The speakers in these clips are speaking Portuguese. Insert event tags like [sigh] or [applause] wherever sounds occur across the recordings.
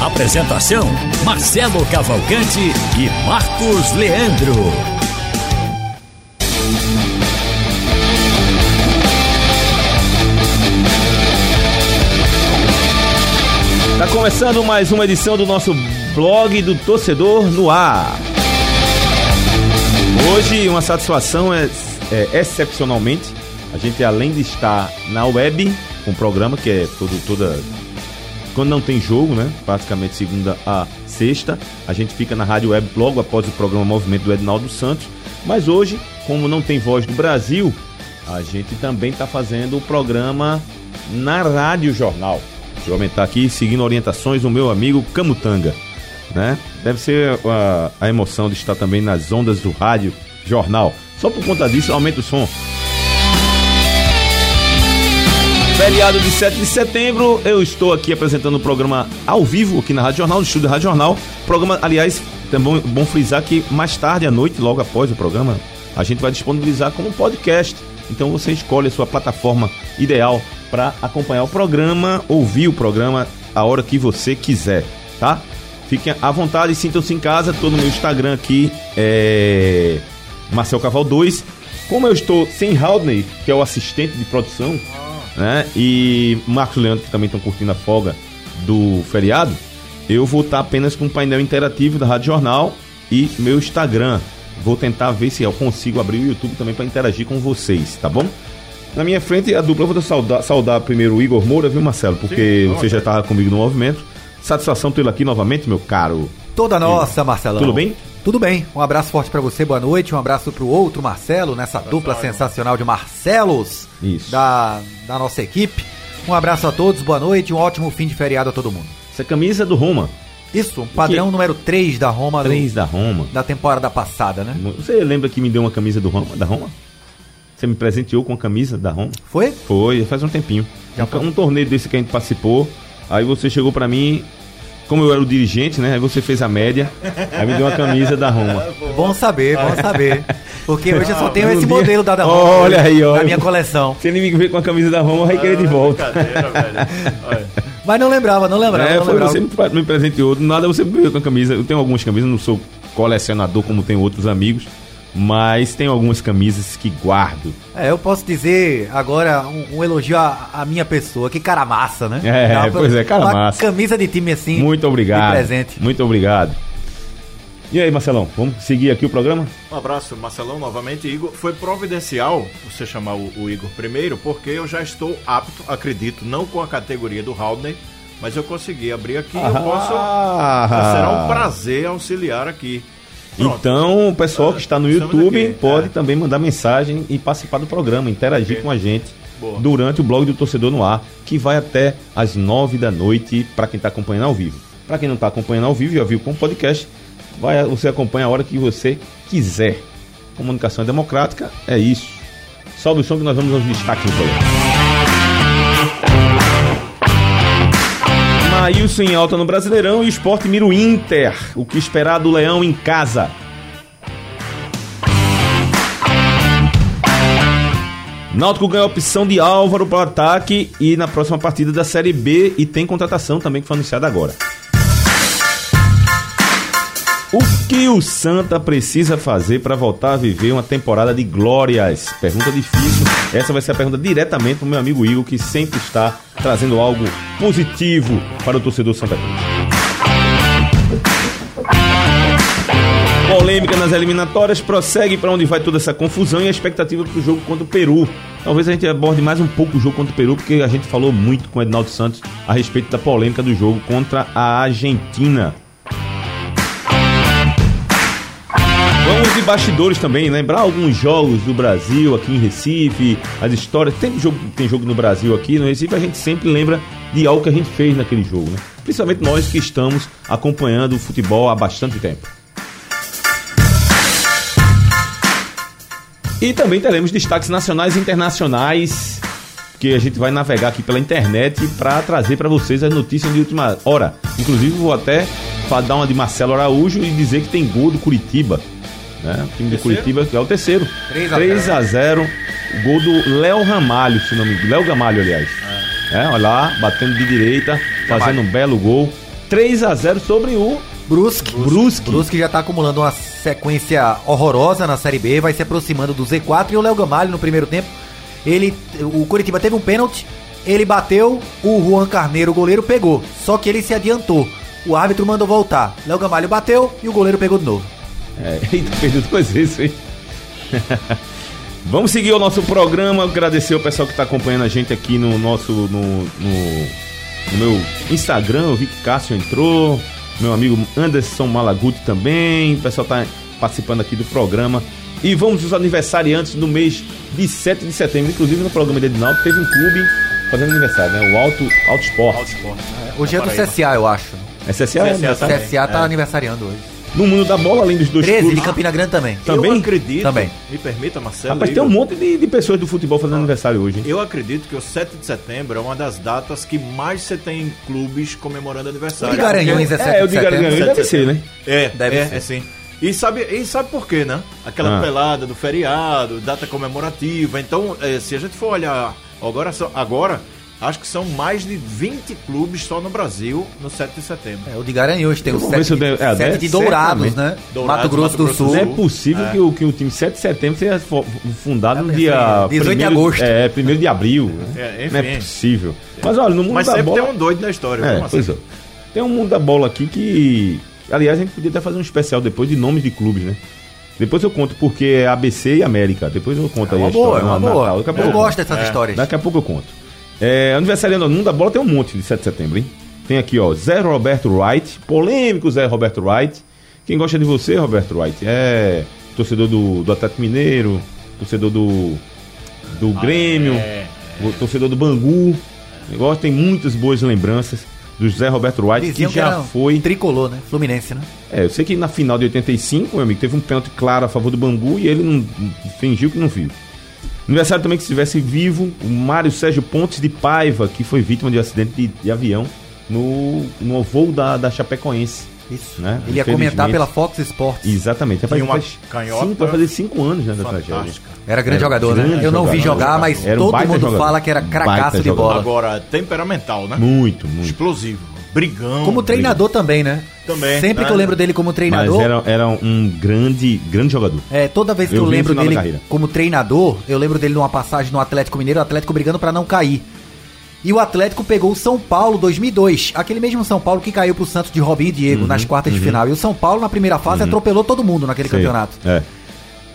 Apresentação: Marcelo Cavalcante e Marcos Leandro. Tá começando mais uma edição do nosso blog do Torcedor no Ar. Hoje, uma satisfação é, é excepcionalmente. A gente, além de estar na web, o programa que é todo, toda. Quando não tem jogo, né? Praticamente segunda a sexta. A gente fica na rádio web logo após o programa Movimento do Edinaldo Santos. Mas hoje, como não tem voz do Brasil, a gente também está fazendo o programa na Rádio Jornal. Deixa eu aumentar aqui, seguindo orientações do meu amigo Camutanga. Né? Deve ser a, a emoção de estar também nas ondas do rádio jornal. Só por conta disso, aumenta o som. Feriado de 7 de setembro, eu estou aqui apresentando o programa ao vivo aqui na Rádio Jornal, no estúdio da Rádio Jornal. Programa, aliás, é bom, frisar que mais tarde à noite, logo após o programa, a gente vai disponibilizar como podcast. Então você escolhe a sua plataforma ideal para acompanhar o programa, ouvir o programa a hora que você quiser, tá? Fiquem à vontade, sintam-se em casa. No meu Instagram aqui, é Marcel Caval 2. Como eu estou sem Haldney, que é o assistente de produção, né? E Marcos Leandro, que também estão curtindo a folga do feriado, eu vou estar apenas com o painel interativo da Rádio Jornal e meu Instagram. Vou tentar ver se eu consigo abrir o YouTube também para interagir com vocês, tá bom? Na minha frente, a dupla, eu vou saudar, saudar primeiro o Igor Moura, viu, Marcelo? Porque Sim, você já estava comigo no movimento. Satisfação tê-lo aqui novamente, meu caro. Toda nossa, Marcelão. Tudo bem? Tudo bem. Um abraço forte pra você, boa noite. Um abraço pro outro Marcelo, nessa dupla sensacional de Marcelos Isso. da, da nossa equipe. Um abraço a todos, boa noite, um ótimo fim de feriado a todo mundo. Essa camisa é do Roma. Isso, padrão número 3 da Roma do- 3 da Roma. da temporada passada, né? Você lembra que me deu uma camisa do Roma, da Roma? Você me presenteou com a camisa da Roma? Foi? Foi, faz um tempinho. Já um, foi. um torneio desse que a gente participou. Aí você chegou pra mim, como eu era o dirigente, né? Aí você fez a média. Aí me deu uma camisa da Roma. Bom saber, bom saber. Porque hoje eu só tenho Um esse dia- modelo da da Roma Olha aí, olha. na minha coleção. Se ele me ver com a camisa da Roma, vai querer de volta. Mas não lembrava, não lembrava, É, não foi lembrava. você me, me presenteou. Nada você me veio com a camisa. Eu tenho algumas camisas, não sou colecionador como tem outros amigos. Mas tenho algumas camisas que guardo. É, eu posso dizer agora um, um elogio à, à minha pessoa. Que cara massa, né? É, Dá pra- pois é, cara massa. camisa de time assim. Muito obrigado. De presente. Muito obrigado. E aí, Marcelão, vamos seguir aqui o programa? Um abraço, Marcelão, novamente. Igor, foi providencial você chamar o, o Igor primeiro, porque eu já estou apto, acredito, não com a categoria do Haldney, mas eu consegui abrir aqui e eu posso. Ah. Será um prazer auxiliar aqui. Pronto. Então, o pessoal que está no YouTube pode é. também mandar mensagem e participar do programa, interagir Ok. com a gente Boa. durante o blog do Torcedor no Ar, que vai até às nove da noite para quem está acompanhando ao vivo. Para quem não está acompanhando ao vivo, já viu com o podcast, vai, você acompanha a hora que você quiser. Comunicação é democrática, é isso. Salve o som que nós vamos aos destaques do programa. Maílson em alta no Brasileirão e Sport mira o Inter. O que esperar do Leão em casa? Náutico ganha a opção de Álvaro para o ataque e na próxima partida da Série B e tem contratação também que foi anunciada agora. O que o Santa precisa fazer para voltar a viver uma temporada de glórias? Pergunta difícil. Essa vai ser a pergunta diretamente para o meu amigo Igor, que sempre está trazendo algo positivo para o torcedor Santa Cruz. Polêmica nas eliminatórias prossegue para onde vai toda essa confusão e a expectativa para o jogo contra o Peru. Talvez a gente aborde mais um pouco o jogo contra o Peru, porque a gente falou muito com o Edinaldo Santos a respeito da polêmica do jogo contra a Argentina. De bastidores também, lembrar alguns jogos do Brasil aqui em Recife, as histórias. Tem jogo, tem jogo no Brasil aqui, no Recife, a gente sempre lembra de algo que a gente fez naquele jogo, né? principalmente nós que estamos acompanhando o futebol há bastante tempo. E também teremos destaques nacionais e internacionais que a gente vai navegar aqui pela internet para trazer para vocês as notícias de última hora. Inclusive vou até dar uma de Marcelo Araújo e dizer que tem gol do Curitiba. Né? O time do Curitiba é o terceiro. 3 a 3 a 0 o gol do Léo Ramalho, se não me engano. Léo Gamalho, aliás. É. é, olha lá, batendo de direita, fazendo um belo gol. 3 a 0 sobre o Brusque. Brusque. Brusque já tá acumulando uma sequência horrorosa na Série B, vai se aproximando do Z4 e o Léo Gamalho no primeiro tempo. Ele, o Curitiba teve um pênalti, ele bateu, o Juan Carneiro, o goleiro, pegou. Só que ele se adiantou. O árbitro mandou voltar. Léo Gamalho bateu e o goleiro pegou de novo. É, [laughs] eita, perdeu duas vezes, hein? [laughs] Vamos seguir o nosso programa. Agradecer o pessoal que está acompanhando a gente aqui no nosso. No, no, no, meu Instagram. Eu vi que Cássio entrou. Meu amigo Anderson Malaguti também. O pessoal está participando aqui do programa. E vamos os aniversariantes no mês de 7 de setembro. Inclusive no programa de Edinaldo teve um clube fazendo aniversário, né? O Alto, Alto Sport. Alto Sport. É, hoje é do CSA, eu acho. É CSA? CSA, é, CSA tá é. aniversariando hoje. No mundo da bola, além dos dois 13 clubes. de Campina Grande também. Também? Eu acredito. Também. Me permita, Marcelo. Rapaz, tem um monte de, de pessoas do futebol fazendo ah, aniversário hoje. Hein? Eu acredito que o 7 de setembro é uma das datas que mais você tem clubes comemorando aniversário. O de Garanhuns é 7 é, o de Garanhuns deve ser, né? É, deve é, ser. É sim. E sabe, e sabe por quê, né? Aquela ah. pelada do feriado, data comemorativa. Então, é, se a gente for olhar agora, agora Acho que são mais de 20 clubes só no Brasil no 7 de setembro. É, o de Garanhuns tem o 7, de, é, 7 de Dourados, né? Dourados, Mato Grosso Mato do Sul. Não é possível é. Que, o, que o time 7 de setembro seja fundado no dia... 18 primeiro, de agosto. É, 1 de abril. Né? É, não é possível. Mas olha, no mundo Mas da sempre bola... tem um doido na história. É, pois é. Tem um mundo da bola aqui que... Aliás, a gente podia até fazer um especial depois de nomes de clubes, né? Depois eu conto porque é ABC e América. Depois eu conto é aí a boa, história. É uma boa. Natal. Eu gosto dessas é. histórias. Daqui a pouco eu conto. É, aniversariando no mundo da bola tem um monte de 7 de setembro, hein? Tem aqui, ó, Zé Roberto Wright, polêmico Zé Roberto Wright. Quem gosta de você, Roberto Wright? É torcedor do, do Atlético Mineiro, torcedor do, do ah, Grêmio, é, é. torcedor do Bangu. Negócio tem muitas boas lembranças do Zé Roberto Wright, Diziam que já que foi. Tricolor, né? Fluminense, né? É, eu sei que na final de 85, meu amigo, teve um pênalti claro a favor do Bangu e ele não fingiu que não viu. Aniversário também que estivesse vivo, o Mário Sérgio Pontes de Paiva, que foi vítima de um acidente de, de avião no, no voo da, da Chapecoense. Isso. Né? Ele ia comentar pela Fox Sports. Exatamente. Rapaz, uma faz canhota. Cinco, vai fazer cinco anos né, da tragédia. Era grande era jogador, né? grande né? Eu não vi jogar, mas todo mundo jogador. fala que era cracaço de bola. Agora, temperamental, né? Muito, muito. Explosivo. Brigão. Como treinador brigão. também, né? Também. Sempre que eu lembro dele como treinador. Mas era, era um grande, grande jogador. É, toda vez que eu, eu lembro dele como treinador, eu lembro dele numa passagem no Atlético Mineiro, o Atlético brigando para não cair. E o Atlético pegou o São Paulo 2002, aquele mesmo São Paulo que caiu pro Santos de Robinho e Diego uhum, nas quartas uhum. de final. E o São Paulo, na primeira fase, uhum. atropelou todo mundo naquele Sei. campeonato. É.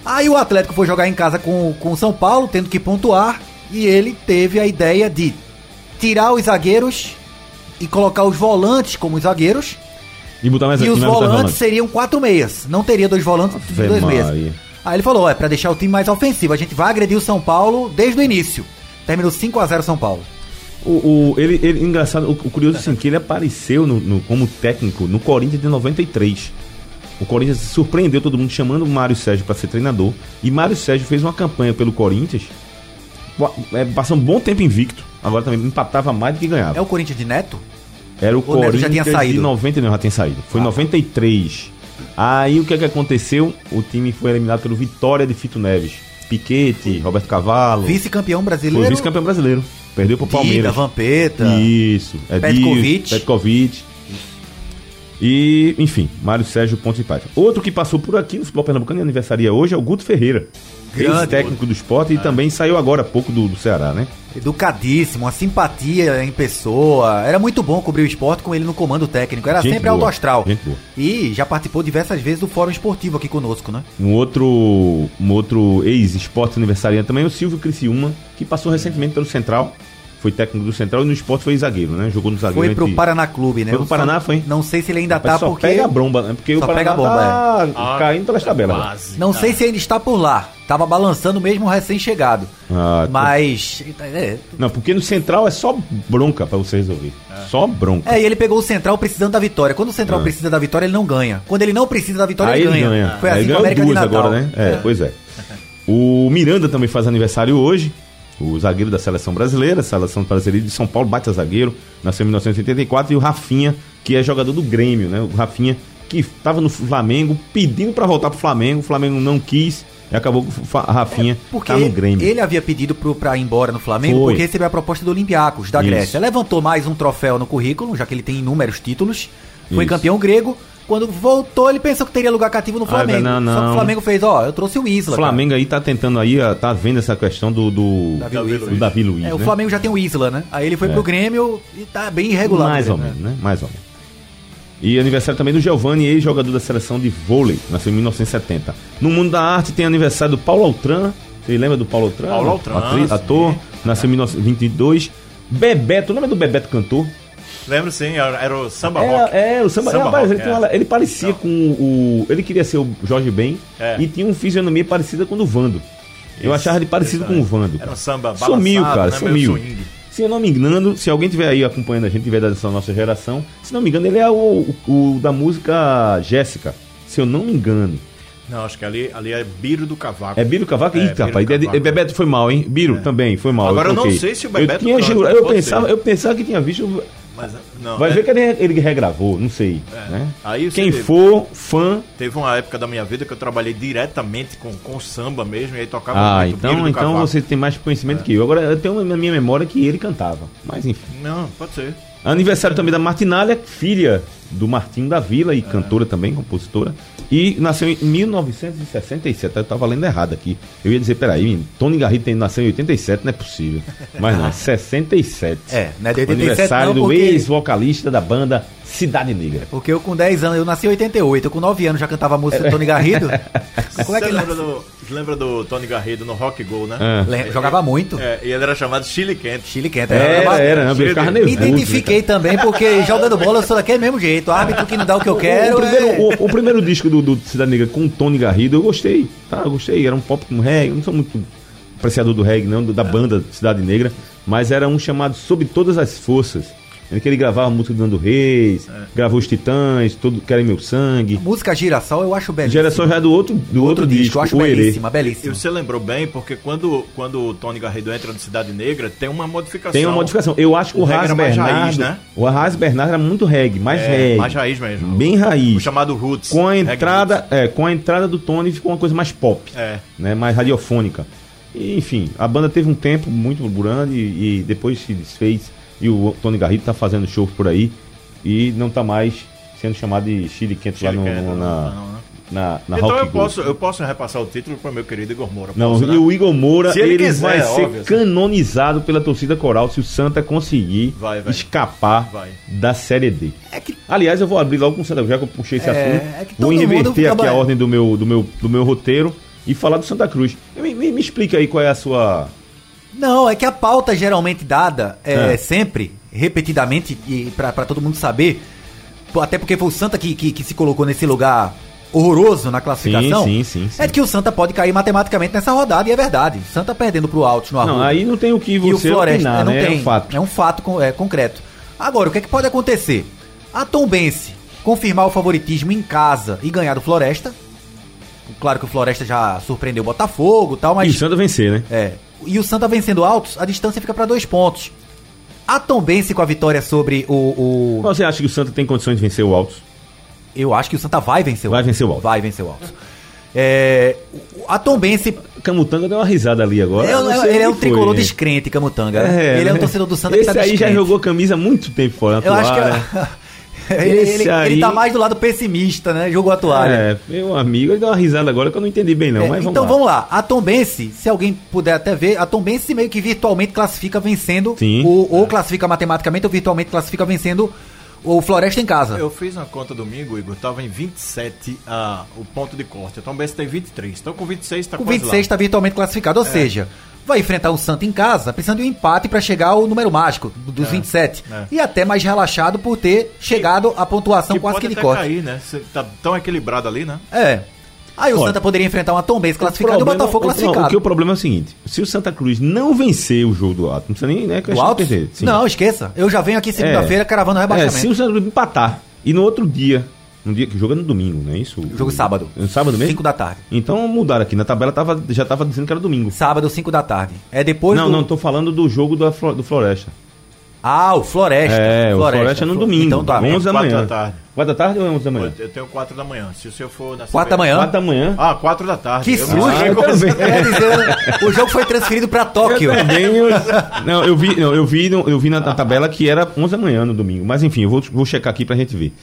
Aí o Atlético foi jogar em casa com, com o São Paulo, tendo que pontuar, e ele teve a ideia de tirar os zagueiros e colocar os volantes como os zagueiros. E, botar mais e os volantes volante. seriam quatro meias. Não teria dois volantes e dois meias. Aí ele falou: é, para deixar o time mais ofensivo, a gente vai agredir o São Paulo desde o início. Terminou 5 a 0 São Paulo. O, o, ele, ele, engraçado, o, o curioso assim, que ele apareceu no, no, como técnico no Corinthians de 93. O Corinthians surpreendeu todo mundo chamando o Mário Sérgio para ser treinador. E Mário Sérgio fez uma campanha pelo Corinthians, é, passou um bom tempo invicto. Agora também empatava mais do que ganhava. É o Corinthians de Neto? Era o, o Corinthians já tinha saído. de 99, já tinha saído. Foi em 93. Aí o que é que aconteceu? O time foi eliminado pelo Vitória de Fito Neves. Piquete, Roberto Cavalo. Vice-campeão brasileiro. Foi vice-campeão brasileiro. Perdeu pro Palmeiras. Dida, Vampeta. Isso. É Petkovic. Petkovic. E, enfim, Mário Sérgio Pontes de Paiva. Outro que passou por aqui no futebol pernambucano e aniversaria hoje é o Guto Ferreira. Ex-técnico do esporte e é. também saiu agora há pouco do, do Ceará, né? Educadíssimo, uma simpatia em pessoa. Era muito bom cobrir o esporte com ele no comando técnico. Era gente sempre boa, alto astral. E já participou diversas vezes do Fórum Esportivo aqui conosco, né? Um outro, um outro ex-esporte aniversariante também é o Silvio Criciúma, que passou recentemente pelo Central. Foi técnico do Central e no esporte foi zagueiro, né? Jogou no zagueiro. Foi pro entre- Paraná Clube, né? Foi pro Paraná, foi? Não sei se ele ainda Rapaz, tá só porque. pega a bomba, né? Porque Só o Paraná bomba, tá caindo pelas tabelas. né? Quase. Não sei se ainda está por lá. Tava balançando mesmo recém-chegado. Ah, tá. Mas. É, Não, porque no Central é só bronca pra você resolver. Só bronca. É, e ele pegou o Central precisando da vitória. Quando o Central Ah. precisa da vitória, ele não ganha. Quando ele não precisa da vitória, Aí ele ele ganha. ganha. Foi Aí assim com ganhou a América de duas Natal. agora, né? É, pois é. [laughs] O Miranda também faz aniversário hoje. O zagueiro da seleção brasileira, seleção brasileira de São Paulo, bate zagueiro, nasceu em 1984. E o Rafinha, que é jogador do Grêmio, né? O Rafinha, que estava no Flamengo, pedindo pra voltar pro Flamengo. O Flamengo não quis e acabou com o Fa- Rafinha Porque tá no Grêmio. ele havia pedido pro, pra ir embora no Flamengo Foi. porque recebeu a proposta do Olympiacos, da Isso. Grécia. Levantou mais um troféu no currículo, já que ele tem inúmeros títulos. Foi Isso. campeão grego. Quando voltou, ele pensou que teria lugar cativo no Ah, Flamengo. não, Só que não. o Flamengo fez, ó, eu trouxe o Isla. O Flamengo aí tá tentando aí, ó, tá vendo essa questão do, do, Davi do Luiz. Davi Luiz. cara. É, o né? Flamengo já tem o Isla, né? Aí ele foi É. pro Grêmio e tá bem irregular. Mais ou Grêmio, menos, né? Mais ou menos. E aniversário também do Giovanni, ex-jogador da seleção de vôlei, nasceu em 1970. No mundo da arte tem aniversário do Paulo Altran. Você lembra do Paulo Altran? Paulo Altran, Atriz, ator, nasceu em 1922. Bebeto, lembra do Bebeto cantor? Lembro sim, era, o samba Era- rock. é, o samba, Samba rapaz, rock, ele, tinha é. uma- ele parecia Não. com o. Ele queria ser o Jorge Ben É. e tinha uma fisionomia parecida com o do Vando. Eu Isso, achava ele parecido com o Vando. Era um samba Sumiu, balançado, cara, né, sumiu. Se eu não me engano, se alguém tiver aí acompanhando a gente, tiver dessa nossa geração, se não me engano, ele é o, o- o da música Jéssica. Se eu não me engano. Não, acho que ali, ali é Biro do Cavaco. É Biro Cavaco? É, Eita, rapaz. Cavaco. é- é- Bebeto foi mal, hein? Biro também foi mal. Agora eu não troquei. sei se o Eu, Bebeto tinha canta, juro- eu, pode pensava, eu pensava que tinha visto. Mas, não, Vai é, ver que ele, ele regravou, não sei. né? Aí Quem vê. for fã. Teve uma época da minha vida que eu trabalhei diretamente com, com samba mesmo, e aí tocava Ah, muito então, então você tem mais conhecimento que eu. Agora eu tenho na minha memória que ele cantava. Mas enfim. Não, pode ser. Aniversário também da Martinalha, filha do Martim da Vila e cantora também, compositora. E nasceu em 1967. Eu tava lendo errado aqui. Eu ia dizer, peraí, Tony Garrido tem, nasceu em 87, não é possível. Mas não, [laughs] é 67. É, não é de 87 Aniversário não, do porque- ex-vocalista da banda Cidade Negra. Porque eu com 10 anos, eu nasci em 88, eu com 9 anos já cantava a música do Tony Garrido. [laughs] Como é que lembra do, lembra do Tony Garrido no Rock Go, né? Ah. Jogava muito. É, e ele era chamado Chile Quente. Chile quente. Era, era, não, eu ficava Me nervoso. identifiquei também, porque jogando bola eu sou daquele mesmo jeito. Árbitro que não dá o que eu quero. o, primeiro, é- o, o primeiro disco do, do Cidade Negra com o Tony Garrido, eu gostei. Tá, eu gostei. Era um pop com reggae. Eu não sou muito apreciador do reggae, não, da banda Cidade Negra. Mas era um chamado Sob Todas as Forças. Em que ele gravava a música do Nando Reis, gravou os Titãs, todo Querem Meu Sangue. Música Girassol eu acho belíssima. Geração já é do outro, do outro, disco, eu acho o Herê. belíssima, E belíssima. você lembrou bem, porque quando, quando o Tony Garrido entra no Cidade Negra, tem uma modificação. Tem uma modificação. Eu acho que o, O mais Bernardo. raiz, né? O Ras Bernardo era muito reggae, mais É, reggae. mais raiz mesmo. Bem O raiz. chamado Roots. Com a entrada, é, com a entrada do Tony ficou uma coisa mais pop. É. né, mais radiofônica. E, enfim, a banda teve um tempo muito grande e, e depois se desfez. E o Tony Garrido tá fazendo shows por aí e não tá mais sendo chamado de Chile Quente lá Chile no, no- na, não, não. na, na Então eu posso, eu posso repassar o título para meu querido Igor Moura. Não, posso, né? e o Igor Moura, Se ele, ele quiser, vai ser óbvio. canonizado pela torcida coral se o Santa conseguir Vai, vai. escapar Vai. da Série D. É que Aliás, eu vou abrir logo com o Santa Cruz, já que eu puxei esse É, assunto. é vou inverter aqui a ordem do meu, do, meu, do meu roteiro e falar do Santa Cruz. Me, me, me explica aí qual é a sua. Não, é que a pauta geralmente dada é É. sempre, repetidamente, e pra, pra todo mundo saber, até porque foi o Santa que, que, que se colocou nesse lugar horroroso na classificação. Sim, sim, sim. É que o Santa pode cair matematicamente nessa rodada, e é verdade. O Santa perdendo pro Altos no Não, Arruda. aí não tem o que e o você Floresta opinar, não né? tem. É um fato. É um fato é, concreto. Agora, o que é que pode acontecer? A Tombense confirmar o favoritismo em casa e ganhar do Floresta. Claro que o Floresta já surpreendeu o Botafogo e tal, mas. E o Santa vencer, né? É. E o Santa vencendo altos, a distância fica para dois pontos. A Tombense com a vitória sobre o, o- Você acha que o Santa tem condições de vencer o Altos? Eu acho que o Santa vai vencer o Vai vencer o Altos. Vai vencer o Altos. É, a Tombense. Camutanga deu uma risada ali agora. É, eu não sei ele é um foi, tricolor né? descrente, Camutanga. É, ele é um né? torcedor do Santa Esse que tá aí já jogou camisa há muito tempo fora. Eu acho que. [laughs] toalha. ele, aí- ele tá mais do lado pessimista, né? Jogou a toalha. É, meu amigo, ele deu uma risada agora que eu não entendi bem, não. É, mas vamos então lá. vamos lá. A Tombense, se alguém puder até ver, a Tombense meio que virtualmente classifica vencendo, Sim. ou, ou classifica matematicamente, ou virtualmente classifica vencendo o Floresta em casa. Eu fiz uma conta domingo, Igor, tava em 27 ah, o ponto de corte. O BS tem 23. Então com 26 tá Com quase 26 está virtualmente classificado. Ou seja, vai enfrentar o Santa em casa, precisando de um empate para chegar ao número mágico dos 27. é. E até mais relaxado por ter chegado à pontuação Que quase pode que de corte. cair, né? Você tá tão equilibrado ali, né? É. Aí o Olha, Santa poderia enfrentar uma Tombense classificada e o problema- Botafogo o- classificado. O, que o problema é o seguinte: se o Santa Cruz não vencer o jogo do Alto, não precisa nem né, Do questão alto? de perder. Sim. Não, esqueça. Eu já venho aqui segunda-feira cravando o É, rebaixamento. se o Santa Cruz empatar e no outro dia, no dia que joga no domingo, não é isso? Jogo sábado. No sábado mesmo? 5 da tarde. Então mudaram aqui. Na tabela tava, já tava dizendo que era domingo. Sábado, 5 da tarde. É depois não, do... não, tô falando do jogo da do Floresta. Ah, o Floresta. É, o Floresta é no domingo. Então tá. 11 da Quatro manhã. da tarde. 4 da tarde ou é 11 da manhã? Eu tenho 4 da manhã. Se o senhor for na 4 da manhã. 4 da manhã. Ah, 4 da tarde. Que susto! dizer, o jogo foi transferido pra Tóquio. Eu também, eu- não, eu vi, não, eu vi, eu vi na, na tabela que era 11 da manhã no domingo. Mas enfim, eu vou, vou checar aqui pra gente ver.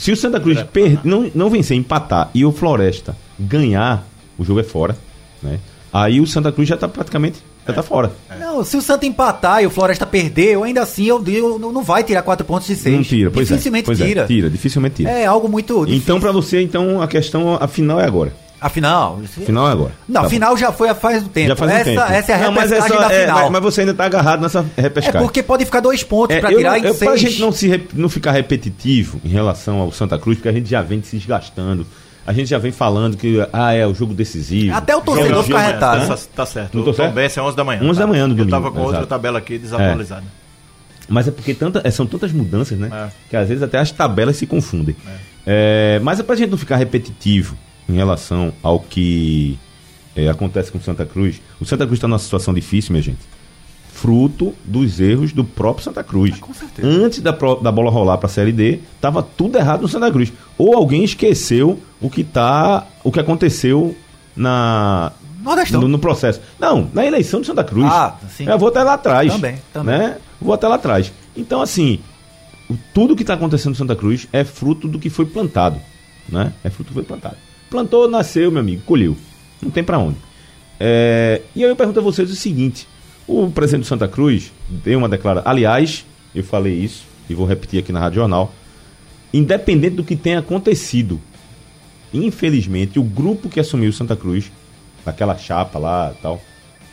Se o Santa Cruz per- não, não vencer, empatar e o Floresta ganhar, o jogo é fora, né? Aí o Santa Cruz já tá praticamente, já tá fora. Não, se o Santa empatar e o Floresta perder, eu ainda assim eu, eu não não vai tirar 4 pontos de 6. Não tira, pois Dificilmente é. Pois tira. É, tira, dificilmente tira. É algo muito difícil. então pra você, então a questão, a final é agora. Afinal. A final é agora. Não, Tá bom. final já foi há faz do tempo. Já faz um essa, tempo. essa é a Não, mas repescagem essa- da é, final. mas, mas você ainda tá agarrado nessa É repescagem. porque pode ficar dois pontos É, pra eu, tirar em eu, pra seis. gente não, se não ficar repetitivo em relação ao Santa Cruz, porque a gente já vem se desgastando. A gente já vem falando que ah, é o jogo decisivo. Até o torcedor de fica amanhã. arretado. Tá, tá certo. Não tô o certo? Tom é 11 da manhã. 11 da tá? manhã no Eu domingo, tava com outra exato. tabela aqui desatualizada. Mas é porque tanta, é, são tantas mudanças, né? É. Que às vezes até as tabelas se confundem. É, mas é pra gente não ficar repetitivo em relação ao que é, acontece com o Santa Cruz. O Santa Cruz está numa situação difícil, minha gente. Fruto dos erros do próprio Santa Cruz. Antes da, da bola rolar para a Série D, tava tudo errado no Santa Cruz. Ou alguém esqueceu o que tá, o que aconteceu na no, no processo. Não, na eleição de Santa Cruz. Ah, sim. Eu vou até lá atrás. Também, também. Né? Vou até lá atrás. Então, assim, o- tudo que está acontecendo no Santa Cruz é fruto do que foi plantado. Né? É fruto do que foi plantado. Plantou, nasceu, meu amigo, colheu. Não tem para onde. É, e aí eu pergunto a vocês o seguinte: o presidente do Santa Cruz deu uma declaração. Aliás, eu falei isso e vou repetir aqui na Rádio Jornal. Independente do que tenha acontecido, infelizmente, o grupo que assumiu Santa Cruz, aquela chapa lá tal,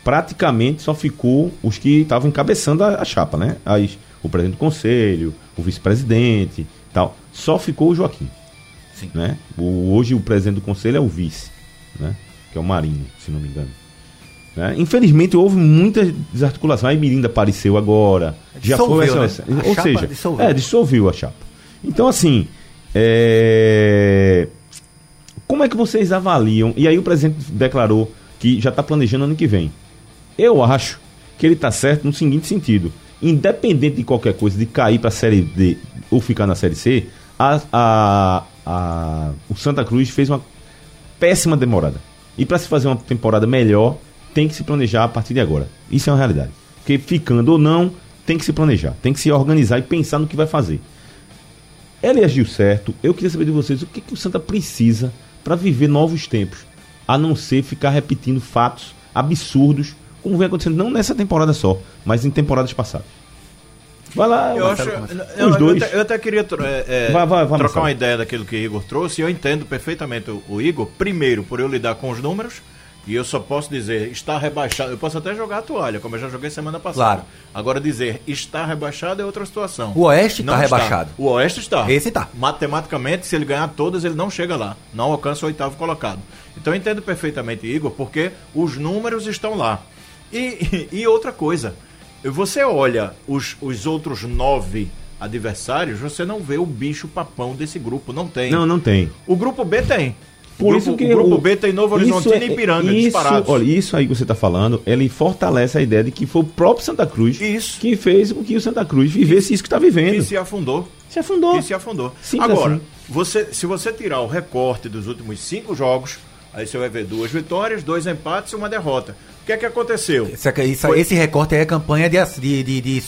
praticamente só ficou os que estavam encabeçando a, a chapa, né? As, o presidente do conselho, o vice-presidente tal. Só ficou o Joaquim. Sim. Né? O, hoje o presidente do conselho é o vice, né? Que é o Marinho, se não me engano. Né? Infelizmente houve muita desarticulação. A Mirinda apareceu agora. Já foi Dissolveu, essa- né? Ou seja, dissolveu. é, dissolveu a chapa. Então, assim, é, como é que vocês avaliam? E aí o presidente declarou que já está planejando ano que vem. Eu acho que ele está certo no seguinte sentido: independente de qualquer coisa, de cair para a série D ou ficar na série C, a, a- a- o Santa Cruz fez uma péssima demorada. E para se fazer uma temporada melhor, tem que se planejar a partir de agora. Isso é uma realidade. Porque ficando ou não, tem que se planejar, tem que se organizar e pensar no que vai fazer. Ele agiu certo. Eu queria saber de vocês o que, que o Santa precisa para viver novos tempos, a não ser ficar repetindo fatos absurdos, como vem acontecendo não nessa temporada só, mas em temporadas passadas. Vai lá, Eu acho. Marcelo. Eu, Os eu dois. até, eu até queria é, é, Vai, vai, vai, trocar Marcelo. uma ideia daquilo que o Igor trouxe. e Eu entendo perfeitamente o, o Igor, primeiro, por eu lidar com os números. E eu só posso dizer, está rebaixado. Eu posso até jogar a toalha, como eu já joguei semana passada. Claro. Agora, dizer está rebaixado é outra situação. O Oeste Não tá está. rebaixado. O Oeste está. Esse tá. Matematicamente, se ele ganhar todas, ele não chega lá. Não alcança o oitavo colocado. Então eu entendo perfeitamente, Igor, porque os números estão lá. E, [laughs] e outra coisa, você olha os, os outros nove adversários, você não vê o bicho papão desse grupo. Não tem. Não, não tem. O grupo B tem. Por o isso grupo, que o grupo o- B tem Novo Isso Horizontino é- e Ipiranga, isso, disparados. Olha, isso aí que você está falando, ele fortalece a ideia de que foi o próprio Santa Cruz Isso. que fez com que o Santa Cruz vivesse isso que está vivendo. que se afundou. Se afundou. que se afundou. Simples Agora, assim. você, se você tirar o recorte dos últimos cinco jogos, aí você vai ver duas vitórias, dois empates e uma derrota. O que é que aconteceu? Esse, isso- Foi- esse recorte é campanha de, de, de, de,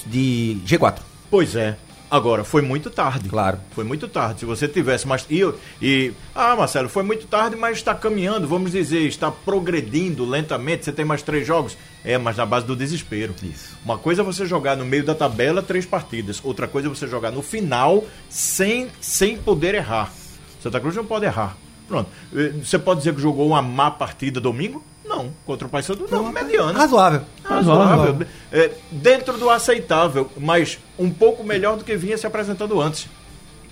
de G4. Pois é. Agora, foi muito tarde. Claro. Foi muito tarde. Se você tivesse mais. E, e. Ah, Marcelo, foi muito tarde, mas está caminhando, vamos dizer, está progredindo lentamente. Você tem mais três jogos? É, mas na base do desespero. Isso. Uma coisa é você jogar no meio da tabela três partidas. Outra coisa é você jogar no final sem, sem poder errar. Santa Cruz não pode errar. Pronto. Eh, Você pode dizer que jogou uma má partida domingo? Não, contra o Paysandu não, mediana. Razoável. Razoável. É, dentro do aceitável, mas um pouco melhor do que vinha se apresentando antes.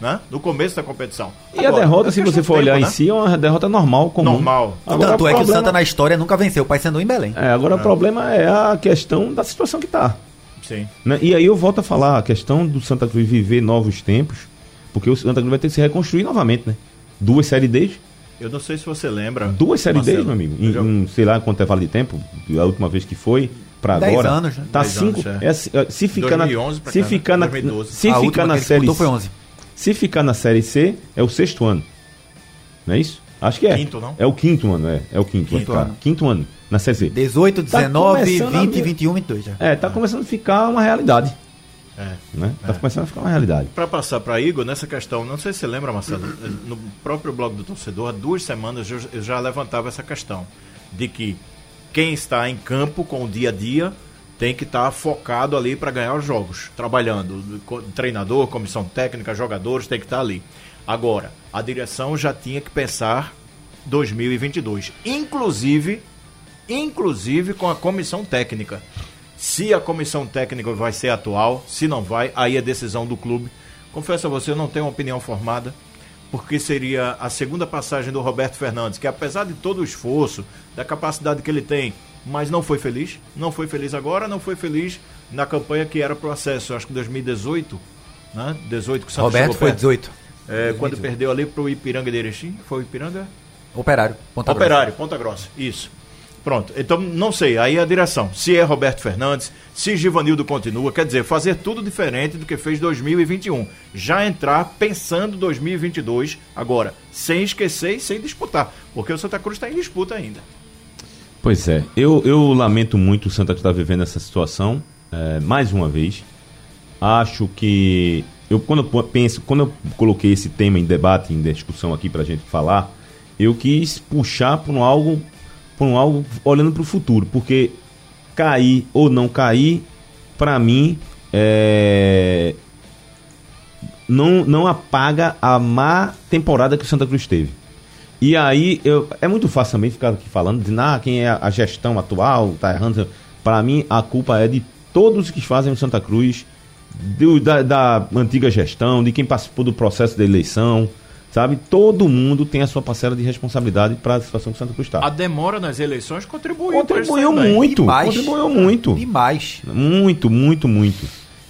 Né? No começo da competição. E a derrota, se você for olhar em si, é uma derrota normal, comum. Normal. Agora, Tanto é que o Santa na história nunca venceu o Paysandu em Belém. É, agora o problema é a questão da situação que tá. Sim. né? E aí eu volto a falar, a questão do Santa Cruz viver novos tempos, porque o Santa Cruz vai ter que se reconstruir novamente, né? Duas série Ds, Eu não sei se você lembra. duas série Ds, Marcelo, meu amigo, em, em, sei lá quanto é vale de tempo, a última vez que foi, pra Dez agora. anos, né? Tá Dez cinco, anos, é. é, se, se ficar na, 2011 pra se cá, né? ficar na, 2012. se a ficar na série foi 11. Se ficar na série C, é o sexto ano. Não é isso? Acho que é. Quinto, não? É o quinto ano, é. É o quinto, Quinto ano. ano. Quinto ano, na série C. 18, Tá 19, começando a 20, vir- 21, 22 já. É, tá começando a ficar uma realidade. É. Né? Tá começando a ficar uma realidade. Para passar para Igor, nessa questão, não sei se você lembra, Marcelo, no próprio blog do torcedor, há duas semanas eu já levantava essa questão de que quem está em campo com o dia a dia tem que estar focado ali para ganhar os jogos, trabalhando. Treinador, comissão técnica, jogadores tem que estar ali. Agora, a direção já tinha que pensar 2022, inclusive, inclusive com a comissão técnica. Se a comissão técnica vai ser atual, se não vai, aí é decisão do clube. Confesso a você, eu não tenho uma opinião formada, porque seria a segunda passagem do Roberto Fernandes, que apesar de todo o esforço, da capacidade que ele tem, mas não foi feliz. Não foi feliz agora, não foi feliz na campanha que era pro acesso, acho que 2018, né? 18 que o Santos Roberto foi perto. 18. É, quando perdeu ali pro Ipiranga de Erechim, foi o Ipiranga? Operário. Ponta Grossa. Operário, Ponta Grossa, isso. Pronto, então não sei, aí é a direção. Se é Roberto Fernandes, se Givanildo continua, quer dizer, fazer tudo diferente do que fez 2021. Já entrar pensando 2022, agora, sem esquecer e sem disputar, porque o Santa Cruz está em disputa ainda. Pois é, eu, eu lamento muito o Santa Cruz estar vivendo essa situação, é, mais uma vez. Acho que. Eu, quando eu penso, quando eu coloquei esse tema em debate, em discussão aqui pra gente falar, eu quis puxar por um algo, por um algo olhando pro futuro, porque cair ou não cair, pra mim, é, não, não apaga a má temporada que o Santa Cruz teve. E aí, eu, é muito fácil também ficar aqui falando de ah, quem é a gestão atual, tá errando. Para mim, a culpa é de todos que fazem o Santa Cruz, do- da, da antiga gestão, de quem participou do processo da eleição, sabe? Todo mundo tem a sua parcela de responsabilidade para a situação que o Santa Cruz A está. demora nas eleições contribuiu. Contribuiu muito, Demais. contribuiu muito. Demais. Muito, muito, muito.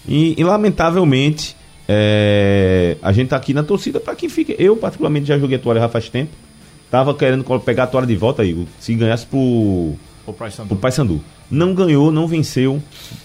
E, e, lamentavelmente, é, a gente tá aqui na torcida para que fique. Eu, particularmente, já joguei a toalha já faz tempo. Tava querendo pegar a toalha de volta aí. Se ganhasse pro, O. Paysandu. Não ganhou, não venceu.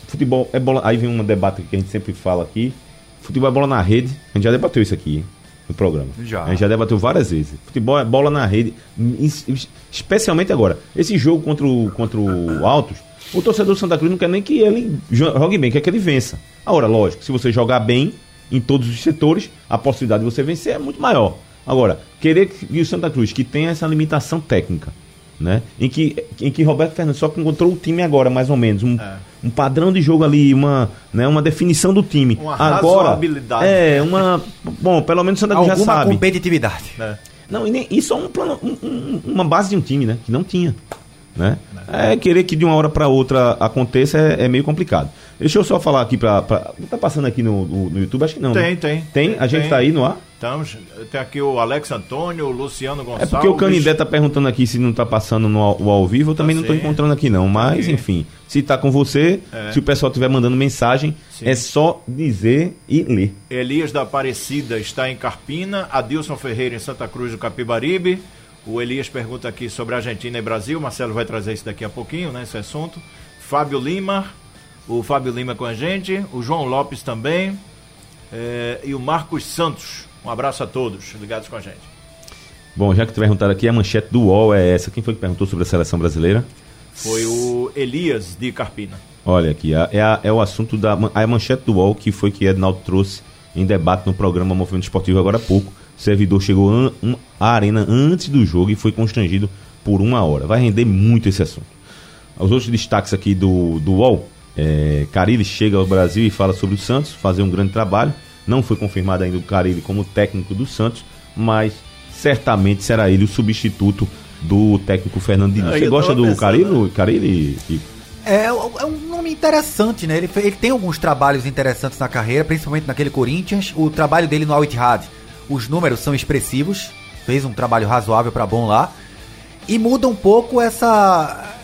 Futebol é bola. Aí vem um debate que a gente sempre fala aqui. Futebol é bola na rede. A gente já debateu isso aqui hein, no programa. Já. A gente já debateu várias vezes. Futebol é bola na rede. es- es- Especialmente agora. Esse jogo contra o, contra o Altos, o torcedor do Santa Cruz não quer nem que ele jo- jogue bem, quer que ele vença. Agora, lógico, se você jogar bem em todos os setores, a possibilidade de você vencer é muito maior. Agora, querer que o Santa Cruz, que tem essa limitação técnica, né? Em que, em que Roberto Fernandes só encontrou o time agora, mais ou menos. Um, É. um padrão de jogo ali, uma, né, uma definição do time. Uma agora, razoabilidade. É, uma. Bom, pelo menos o Santa Cruz já Alguma sabe. competitividade. né? Não, e, nem, e só um plano, um- um- uma base de um time, né? Que não tinha. Né? É, querer que de uma hora para outra aconteça é, é meio complicado. Deixa eu só falar aqui pra. pra tá passando aqui no, no, no YouTube? Acho que não. Tem, né? tem. Tem? A gente Tem. tá aí no ar? Estamos, tem aqui o Alex Antônio, o Luciano É Gonçalves. porque o Canindé tá perguntando aqui se não tá passando no ao, ao vivo, eu também não tô sim. encontrando aqui não. Mas, Sim. enfim, se tá com você, É. se o pessoal estiver mandando mensagem, Sim. é só dizer e ler. Elias da Aparecida está em Carpina, Adilson Ferreira em Santa Cruz do Capibaribe. O Elias pergunta aqui sobre Argentina e Brasil. Marcelo vai trazer isso daqui a pouquinho, né? Esse assunto. Fábio Lima, o Fábio Lima com a gente, o João Lopes também. é, e o Marcos Santos. Um abraço a todos ligados com a gente. Bom, já que tu perguntaram aqui, a manchete do UOL é essa. Quem foi que perguntou sobre a seleção brasileira? Foi o Elias de Carpina. Olha aqui, é, a- é o assunto da a manchete do UOL que foi que Ednaldo trouxe em debate no programa Movimento Esportivo agora há pouco. O servidor chegou an- um- à arena antes do jogo e foi constrangido por uma hora. Vai render muito esse assunto. Os outros destaques aqui do, do UOL. É, Carilli chega ao Brasil e fala sobre o Santos, fazer um grande trabalho. Não foi confirmado ainda o Carilli como técnico do Santos, mas certamente será ele o substituto do técnico Fernando Diniz. Você gosta do pensando, Carilho? Carilho e- É, é um nome interessante, né? Ele, ele tem alguns trabalhos interessantes na carreira, principalmente naquele Corinthians. O trabalho dele no Al Ittihad, os números são expressivos. Fez um trabalho razoável pra bom lá. E muda um pouco essa,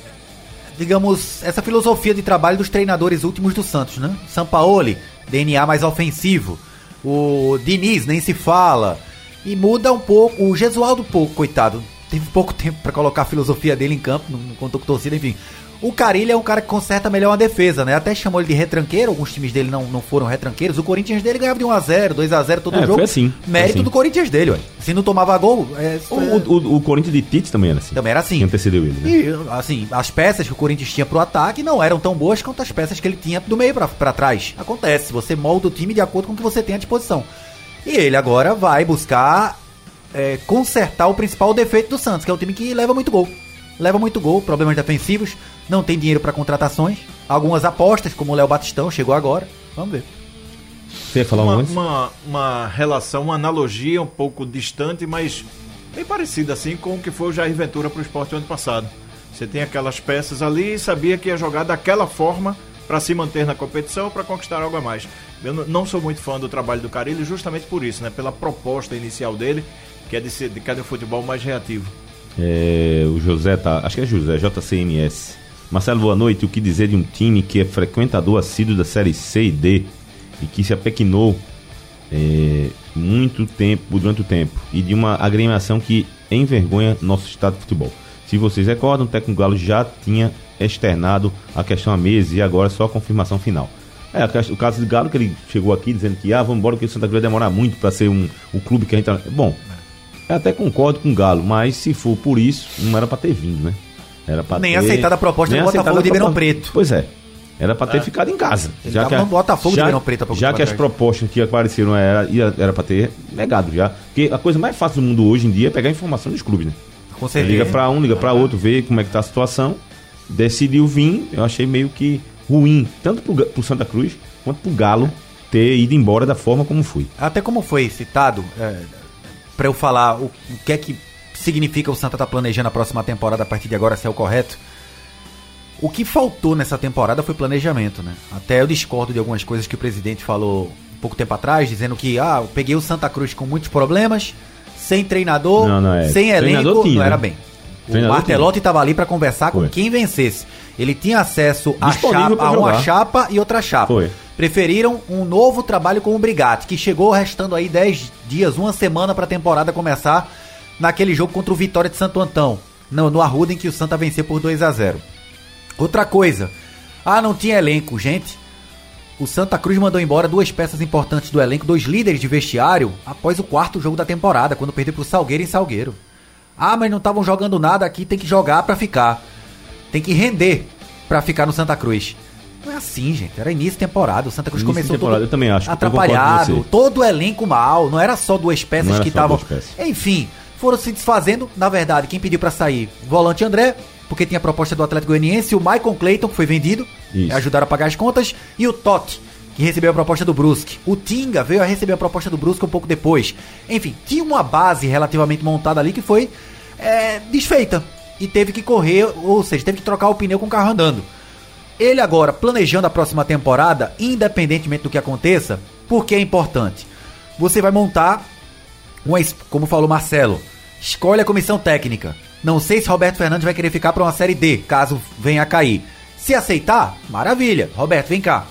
digamos, essa filosofia de trabalho dos treinadores últimos do Santos, né? Sampaoli, DNA mais ofensivo. O Diniz nem se fala. E muda um pouco. O Gesualdo, pouco, coitado, teve pouco tempo pra colocar a filosofia dele em campo, não contou com torcida, enfim. O Carilho é um cara que conserta melhor uma defesa, né? Até chamou ele de retranqueiro, alguns times dele não, não foram retranqueiros. O Corinthians dele ganhava de 1x0, 2x0 todo É, jogo. foi assim, foi Mérito assim. do Corinthians dele, ué. Se não tomava gol, é, O, o, o Corinthians de Tite também era assim. também era assim. Quem antecedeu ele, né? E, assim, as peças que o Corinthians tinha pro ataque não eram tão boas quanto as peças que ele tinha do meio pra, pra trás. Acontece, você molda o time de acordo com o que você tem à disposição. E ele agora vai buscar é, consertar o principal defeito do Santos, que é um time que leva muito gol. Leva muito gol, problemas defensivos, não tem dinheiro pra contratações. Algumas apostas, como o Léo Batistão chegou agora. Vamos ver. Você ia falar um Uma, uma, uma relação, uma analogia um pouco distante, mas bem parecida assim com o que foi o Jair Ventura para o esporte ano passado. Você tem aquelas peças ali e sabia que ia jogar daquela forma para se manter na competição para conquistar algo a mais. Eu não sou muito fã do trabalho do Carilho justamente por isso, né? Pela proposta inicial dele, que é de ser de cada futebol mais reativo. É, o José tá. Acho que é José, JCMS. Marcelo, boa noite. O que dizer de um time que é frequentador assíduo da série C e D e que se apequinou é, muito tempo, durante o tempo, e de uma agremiação que envergonha nosso estado de futebol. Se vocês recordam, o técnico Galo já tinha externado a questão há meses e agora é só a confirmação final. É, o caso do Galo que ele chegou aqui dizendo que ah, vamos embora porque o Santa Cruz vai demorar muito para ser um, o clube que a gente. tá- Bom, eu até concordo com o Galo, mas se for por isso, não era pra ter vindo, né? Era pra Nem ter... aceitado a proposta nem do Botafogo a de Ribeirão proposta- Preto. Pois é. Era pra ter ficado em casa. Ele tava no Botafogo de já, Ribeirão Preto Já que as propostas que apareceram era, era pra ter negado já. Porque a coisa mais fácil do mundo hoje em dia é pegar a informação dos clubes, né? Com Você liga pra um, liga pra outro, vê como é que tá a situação. Decidiu vir, eu achei meio que ruim, tanto pro, pro Santa Cruz quanto pro Galo ter ido embora da forma como foi. Até como foi citado, é, para eu falar o, o que é que significa o Santa tá planejando a próxima temporada a partir de agora, se é o correto. O que faltou nessa temporada foi planejamento, né? Até eu discordo de algumas coisas que o presidente falou um pouco tempo atrás, dizendo que, ah, eu peguei o Santa Cruz com muitos problemas, sem treinador, Não, não é. sem Treinador elenco, tinha, não né? era bem. O Treinador Martelotti estava ali para conversar com Foi. quem vencesse. Ele tinha acesso a, chapa, a uma chapa e outra chapa. Foi. Preferiram um novo trabalho com o Brigatti, que chegou restando aí 10 dias, uma semana para a temporada começar naquele jogo contra o Vitória de Santo Antão, no, no Arruda em que o Santa venceu por 2 a 0 Outra coisa, ah, não tinha elenco, gente. O Santa Cruz mandou embora duas peças importantes do elenco, dois líderes de vestiário, após o quarto jogo da temporada, quando perdeu pro Salgueiro em Salgueiro. Ah, mas não estavam jogando nada aqui, tem que jogar pra ficar. Tem que render pra ficar no Santa Cruz. Não é assim, gente. Era início de temporada. O Santa Cruz Início de começou temporada, eu também acho, atrapalhado, todo o elenco mal. Não era só duas peças que estavam. Enfim, foram se desfazendo. Na verdade, quem pediu pra sair? Volante André, porque tinha a proposta do Atlético Goianiense, o Maicon Clayton, que foi vendido, Isso. ajudaram a pagar as contas, e o Totti, que recebeu a proposta do Brusque. O Tinga veio a receber a proposta do Brusque um pouco depois. Enfim, tinha uma base relativamente montada ali que foi é, desfeita. E teve que correr, ou seja, teve que trocar o pneu com o carro andando. Ele agora, planejando a próxima temporada, independentemente do que aconteça, porque é importante. Você vai montar, uma, como falou Marcelo, escolhe a comissão técnica. Não sei se Roberto Fernandes vai querer ficar para uma série D, caso venha a cair. Se aceitar, maravilha. Roberto, vem cá.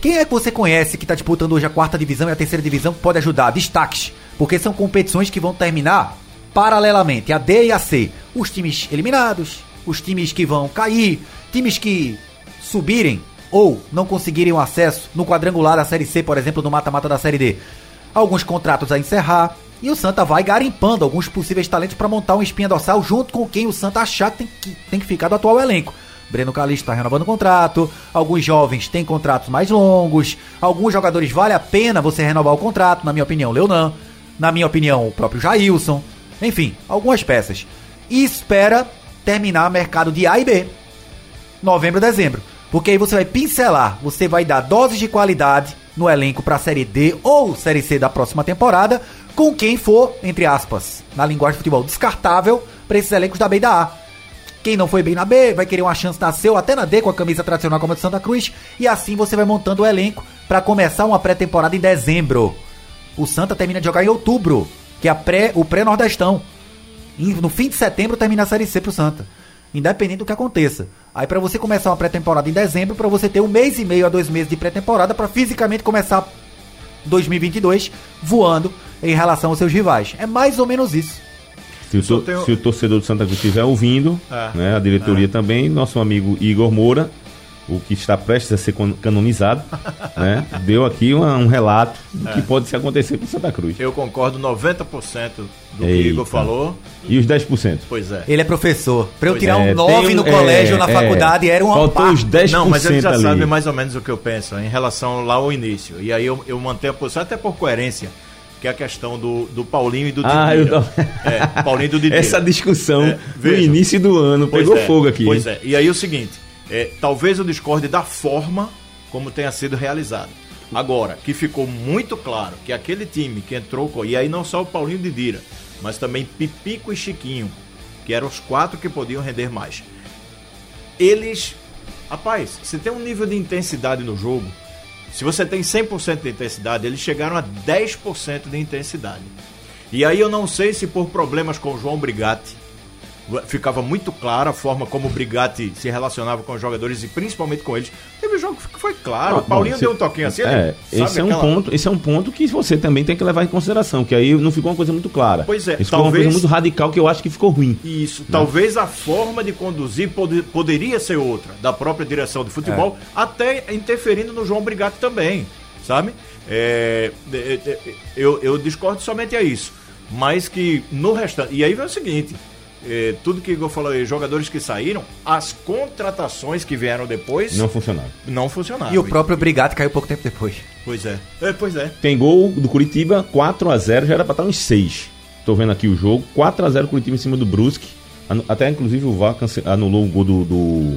Quem é que você conhece que está disputando hoje a quarta divisão e a terceira divisão que pode ajudar? Destaques. Porque são competições que vão terminar paralelamente, a D e a C. Os times eliminados, os times que vão cair, times que subirem ou não conseguirem o acesso no quadrangular da Série C, por exemplo, no mata-mata da Série D. Alguns contratos a encerrar. E o Santa vai garimpando alguns possíveis talentos para montar um espinha dorsal junto com quem o Santa achar que tem que, tem que ficar do atual elenco. Breno Calixto está renovando o contrato, alguns jovens têm contratos mais longos, alguns jogadores vale a pena você renovar o contrato, na minha opinião, Leonan, na minha opinião, o próprio Jailson, enfim, algumas peças. E espera terminar mercado de A e B, novembro, dezembro. Porque aí você vai pincelar, você vai dar doses de qualidade no elenco para a Série D ou Série C da próxima temporada, com quem for, entre aspas, na linguagem de futebol, descartável para esses elencos da B e da A. Quem não foi bem na B vai querer uma chance na C ou até na D com a camisa tradicional como a de Santa Cruz. E assim você vai montando o elenco para começar uma pré-temporada em dezembro. O Santa termina de jogar em outubro, que é pré, o pré-nordestão. No fim de setembro termina a Série C pro Santa. Independente do que aconteça. Aí para você começar uma pré-temporada em dezembro, para você ter um mês e meio a dois meses de pré-temporada para fisicamente começar 2022 voando em relação aos seus rivais. É mais ou menos isso. Se o, to- tenho- se o torcedor do Santa Cruz estiver ouvindo, É, né, a diretoria também, nosso amigo Igor Moura, o que está prestes a ser canonizado, né, [laughs] deu aqui uma- um relato do É. que pode se acontecer com Santa Cruz. Eu concordo 90% do que Eita. o Igor falou. E os 10%? Pois é. Ele é professor. Pra eu Pois tirar é, um 9 tem no um- colégio é, ou na é. faculdade era uma Faltou os 10% Não, mas ele já ali. sabe mais ou menos o que eu penso em relação lá ao início. E aí eu, eu mantenho a posição, até por coerência, que é a questão do, do Paulinho e do Ah, eu Didira. não- É, Paulinho e do [laughs] Didira. Essa discussão É, no início do ano Pois pegou é, fogo aqui. Pois hein? é. E aí o seguinte, é, talvez eu discorde da forma como tenha sido realizado. Agora, que ficou muito claro que aquele time que entrou. E aí não só o Paulinho e Didira, mas também Pipico e Chiquinho, que eram os quatro que podiam render mais. Eles. Rapaz, se tem um nível de intensidade no jogo, se você tem 100% de intensidade, eles chegaram a 10% de intensidade. E aí eu não sei se por problemas com o João Brigatti, ficava muito clara a forma como o Brigatti se relacionava com os jogadores e principalmente com eles. Teve jogo que foi claro, o Paulinho deu um toquinho assim, É, ele, esse é, um ponto, esse é um ponto que você também tem que levar em consideração, que aí não ficou uma coisa muito clara. Pois é, Isso ficou uma talvez- coisa muito radical que eu acho que ficou ruim. Isso, talvez a forma de conduzir pode- poderia ser outra, da própria direção de futebol, até interferindo no João Brigatti também, sabe? É, é, é, eu, eu discordo somente a isso, mas que no restante. E aí vem o seguinte: é, tudo que falou aí, jogadores que saíram, as contratações que vieram depois Não não, funcionaram. funcionaram. E o próprio Brigatti caiu pouco tempo depois. Pois é. é, pois é. Tem gol do Curitiba, 4x0, já era pra estar uns 6. Tô vendo aqui o jogo, 4x0 Curitiba em cima do Brusque. Até inclusive o VAR anulou o gol do, do,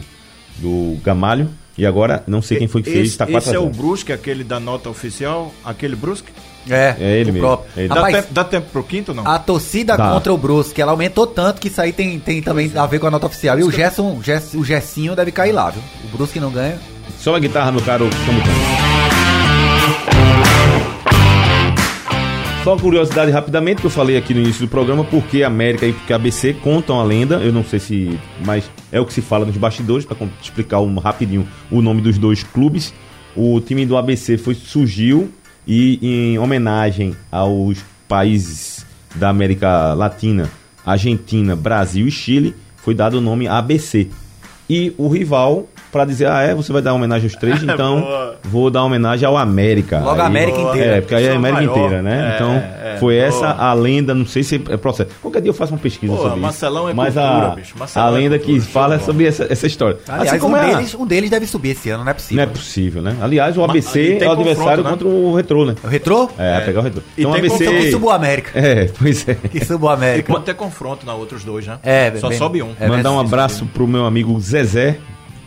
do Gamalho. E agora, não sei quem foi que fez, esse, tá 4x0. esse é o Brusque, aquele da nota oficial, aquele Brusque? É, É ele o mesmo, próprio. é ele. Dá, Rapaz, tempo, dá tempo pro quinto ou não? a torcida Dá. contra o Brusque, ela aumentou tanto que isso aí tem, tem também a ver com a nota oficial. E o Gerson, o Gessinho deve cair lá, viu? O Brusque não ganha. Só a guitarra, meu caro. Só uma curiosidade rapidamente que eu falei aqui no início do programa, porque a América e porque a ABC contam a lenda, eu não sei se, mas é o que se fala nos bastidores para explicar um, rapidinho o nome dos dois clubes. O time do ABC foi surgiu e em homenagem aos países da América Latina, Argentina, Brasil e Chile, foi dado o nome ABC. E o rival, para dizer, ah, é, você vai dar homenagem aos três, [laughs] então Boa. vou dar homenagem ao América. Logo a América inteira. É, porque aí é a América maior. inteira, né? É, então, é, foi boa. essa a lenda, não sei se é processo. Qualquer dia eu faço uma pesquisa Pô, sobre Marcelão é isso. Mas cultura, a, bicho. Marcelão a é lenda cultura, que fala é sobre essa, essa história. Aliás, assim como um, é a- deles, um deles deve subir esse ano, não é possível. Não é possível, né? Aliás, o ABC e é o adversário confronto, contra o Retrô, né? O Retrô? É, pegar o Retrô. E Então o ABC... Então que subiu o América. [laughs] É, pois é. Que subiu o E América. pode ter confronto na outros dois, né? É, Só sobe um. é Mandar um abraço pro meu amigo Zezé,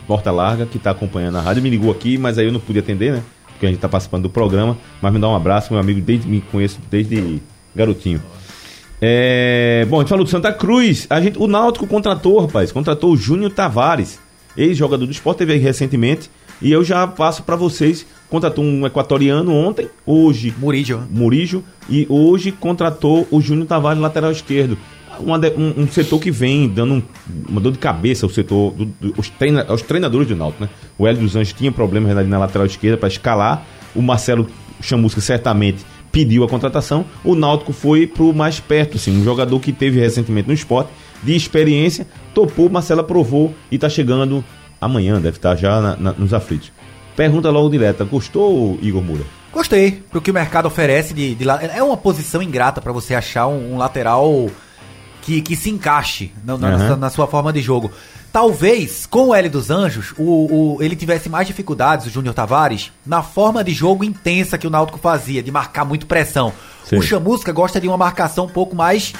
Porta Larga, que tá acompanhando a rádio. Me ligou aqui, mas aí eu não pude atender, né? Porque a gente tá participando do programa. Mas me dá um abraço, meu amigo, desde me conheço desde garotinho. É, bom, a gente falou do Santa Cruz. A gente, o Náutico contratou, rapaz, contratou o Júnior Tavares, ex-jogador do esporte, teve aí recentemente. E eu já passo pra vocês. Contratou um equatoriano ontem, hoje Murídio. Murijo e hoje contratou o Júnior Tavares, lateral esquerdo. Uma um, um setor que vem dando um- uma dor de cabeça ao setor, do, do- os, treina, aos treinadores do Náutico, né? O Hélio dos Anjos tinha problemas ali na lateral esquerda para escalar. O Marcelo Chamusca certamente pediu a contratação. O Náutico foi pro mais perto, assim, um jogador que teve recentemente no esporte, de experiência, topou, Marcelo aprovou e tá chegando amanhã, deve estar já na- na- nos aflitos. Pergunta logo direta, gostou, Igor Moura? Gostei, pro que o mercado oferece de, de É uma posição ingrata pra você achar um, um lateral que, que se encaixe na, na- Aham. na sua forma de jogo. Talvez, com o L dos Anjos, o, o- ele tivesse mais dificuldades, o Júnior Tavares, na forma de jogo intensa que o Náutico fazia, de marcar muito pressão. Sim. O Chamusca gosta de uma marcação um pouco mais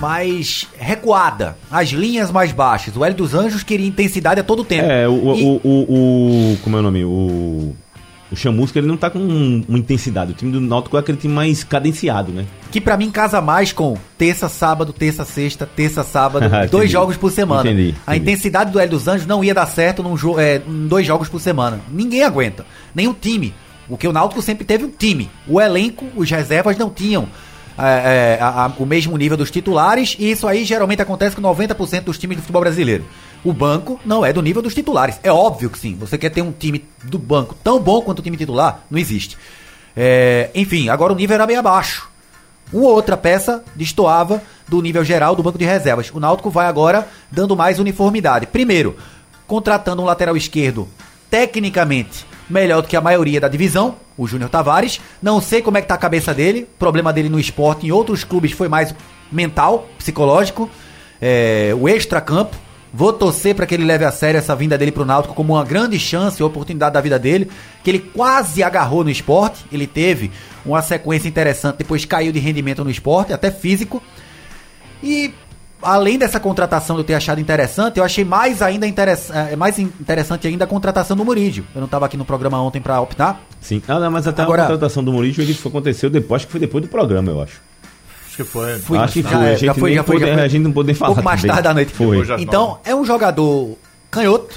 mais recuada, as linhas mais baixas. O L dos Anjos queria intensidade a todo tempo. É, o, E- o, o, o- Como é o nome? O. O Chamusca ele não tá com um- uma intensidade. O time do Náutico é aquele time mais cadenciado, né? Que pra mim casa mais com terça, sábado, terça, sexta, terça, sábado, [laughs] dois jogos por semana. Entendi, A entendi. intensidade do Hélio dos Anjos não ia dar certo num jo é, em dois jogos por semana. Ninguém aguenta. Nenhum time. Porque o Náutico sempre teve um time. O elenco, os reservas não tinham é, é, a- a- o mesmo nível dos titulares. E isso aí geralmente acontece com 90% dos times do futebol brasileiro. O banco não é do nível dos titulares. É óbvio que sim. Você quer ter um time do banco tão bom quanto o time titular? Não existe. É, enfim, agora o nível era bem abaixo. Uma outra peça destoava do nível geral do banco de reservas. O Náutico vai agora dando mais uniformidade. Primeiro, contratando um lateral esquerdo tecnicamente melhor do que a maioria da divisão, o Júnior Tavares. Não sei como é que tá a cabeça dele. O problema dele no esporte em outros clubes foi mais mental, psicológico, é, o extra-campo. Vou torcer para que ele leve a sério essa vinda dele pro Náutico como uma grande chance e oportunidade da vida dele, que ele quase agarrou no esporte. Ele teve uma sequência interessante, depois caiu de rendimento no esporte, até físico. E além dessa contratação eu ter achado interessante, eu achei mais ainda interess eh, mais interessante ainda a contratação do Murídio. Eu não estava aqui no programa ontem para optar. Sim. Ah, não, mas até Agora- a contratação do Maurício ele aconteceu depois, acho que foi depois do programa, eu acho. Acho que foi. Fui- acho que já- foi. é, a já gente foi, nem já foi, já pôde- foi. A gente não poder Um falar. pouco mais também. tarde da noite. Foi. Já- Então, é um jogador canhoto,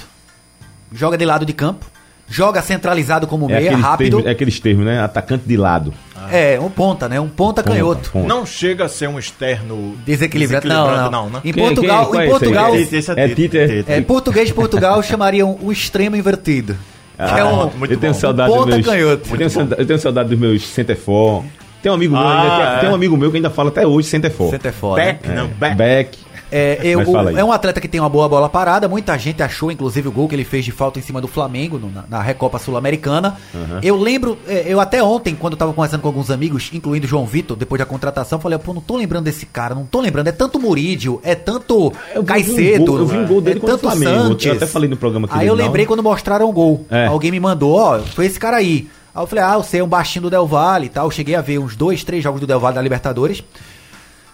joga de lado de campo, joga centralizado como É meia, rápido. termos, é aqueles termos, né? Atacante de lado. É, um ponta, né? Um ponta, Ponta, canhoto. ponta. Não chega a ser um externo Desequilibrado. Não, não. né? Em Portugal, em é esse? Portugal, Esse- esse É Tite, é? Tite. é, português de Portugal chamariam o extremo invertido. que é um, Ah, muito eu tenho bom. saudade Ponta dos meus. canhoto. Eu tenho, saudade, eu tenho saudade dos meus centerfor. Tem um amigo meu, Ah, ainda, tem, é. tem um amigo meu que ainda fala até hoje centerfor. Center fora. né? Back, não, back. Back. É, eu- é um atleta que tem uma boa bola parada. Muita gente achou, inclusive, o gol que ele fez de falta em cima do Flamengo no- na, na Recopa Sul-Americana. Eu lembro, é, eu até ontem, quando eu tava conversando com alguns amigos, incluindo o João Vitor, depois da contratação, falei, pô, não tô lembrando desse cara, não tô lembrando. É tanto Murídio, é tanto Eu um Caicedo, gol- eu vi um gol dele é contra o tanto Flamengo. Eu Santos. até falei no programa aqui Aí eu não. lembrei quando mostraram o gol. É. Alguém me mandou, ó, foi esse cara aí. Aí eu falei, ah, você é um baixinho do Del Valle e tal. Eu cheguei a ver uns dois, três jogos do Del Valle da Libertadores.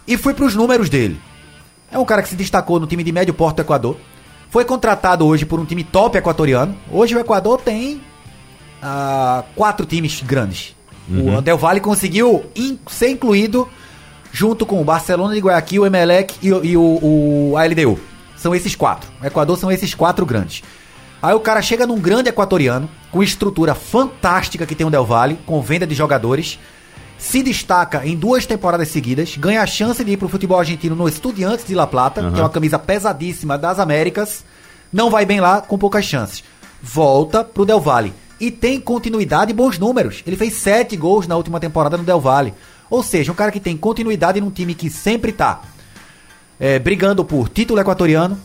E fui pros números dele. É um cara que se destacou no time de médio porte do Equador. Foi contratado hoje por um time top equatoriano. Hoje o Equador tem ah, quatro times grandes. O Del Valle conseguiu in- ser incluído junto com o Barcelona de Guayaquil, o Emelec e, o- e o, o ALDU. São esses quatro. O Equador são esses quatro grandes. Aí o cara chega num grande equatoriano, com estrutura fantástica que tem o Del Valle, com venda de jogadores, se destaca em duas temporadas seguidas, ganha a chance de ir pro futebol argentino no Estudiantes de La Plata, que é uma camisa pesadíssima das Américas, não vai bem lá, com poucas chances. Volta pro Del Valle e tem continuidade e bons números. Ele fez sete gols na última temporada no Del Valle. Ou seja, um cara que tem continuidade num time que sempre tá é, brigando por título equatoriano,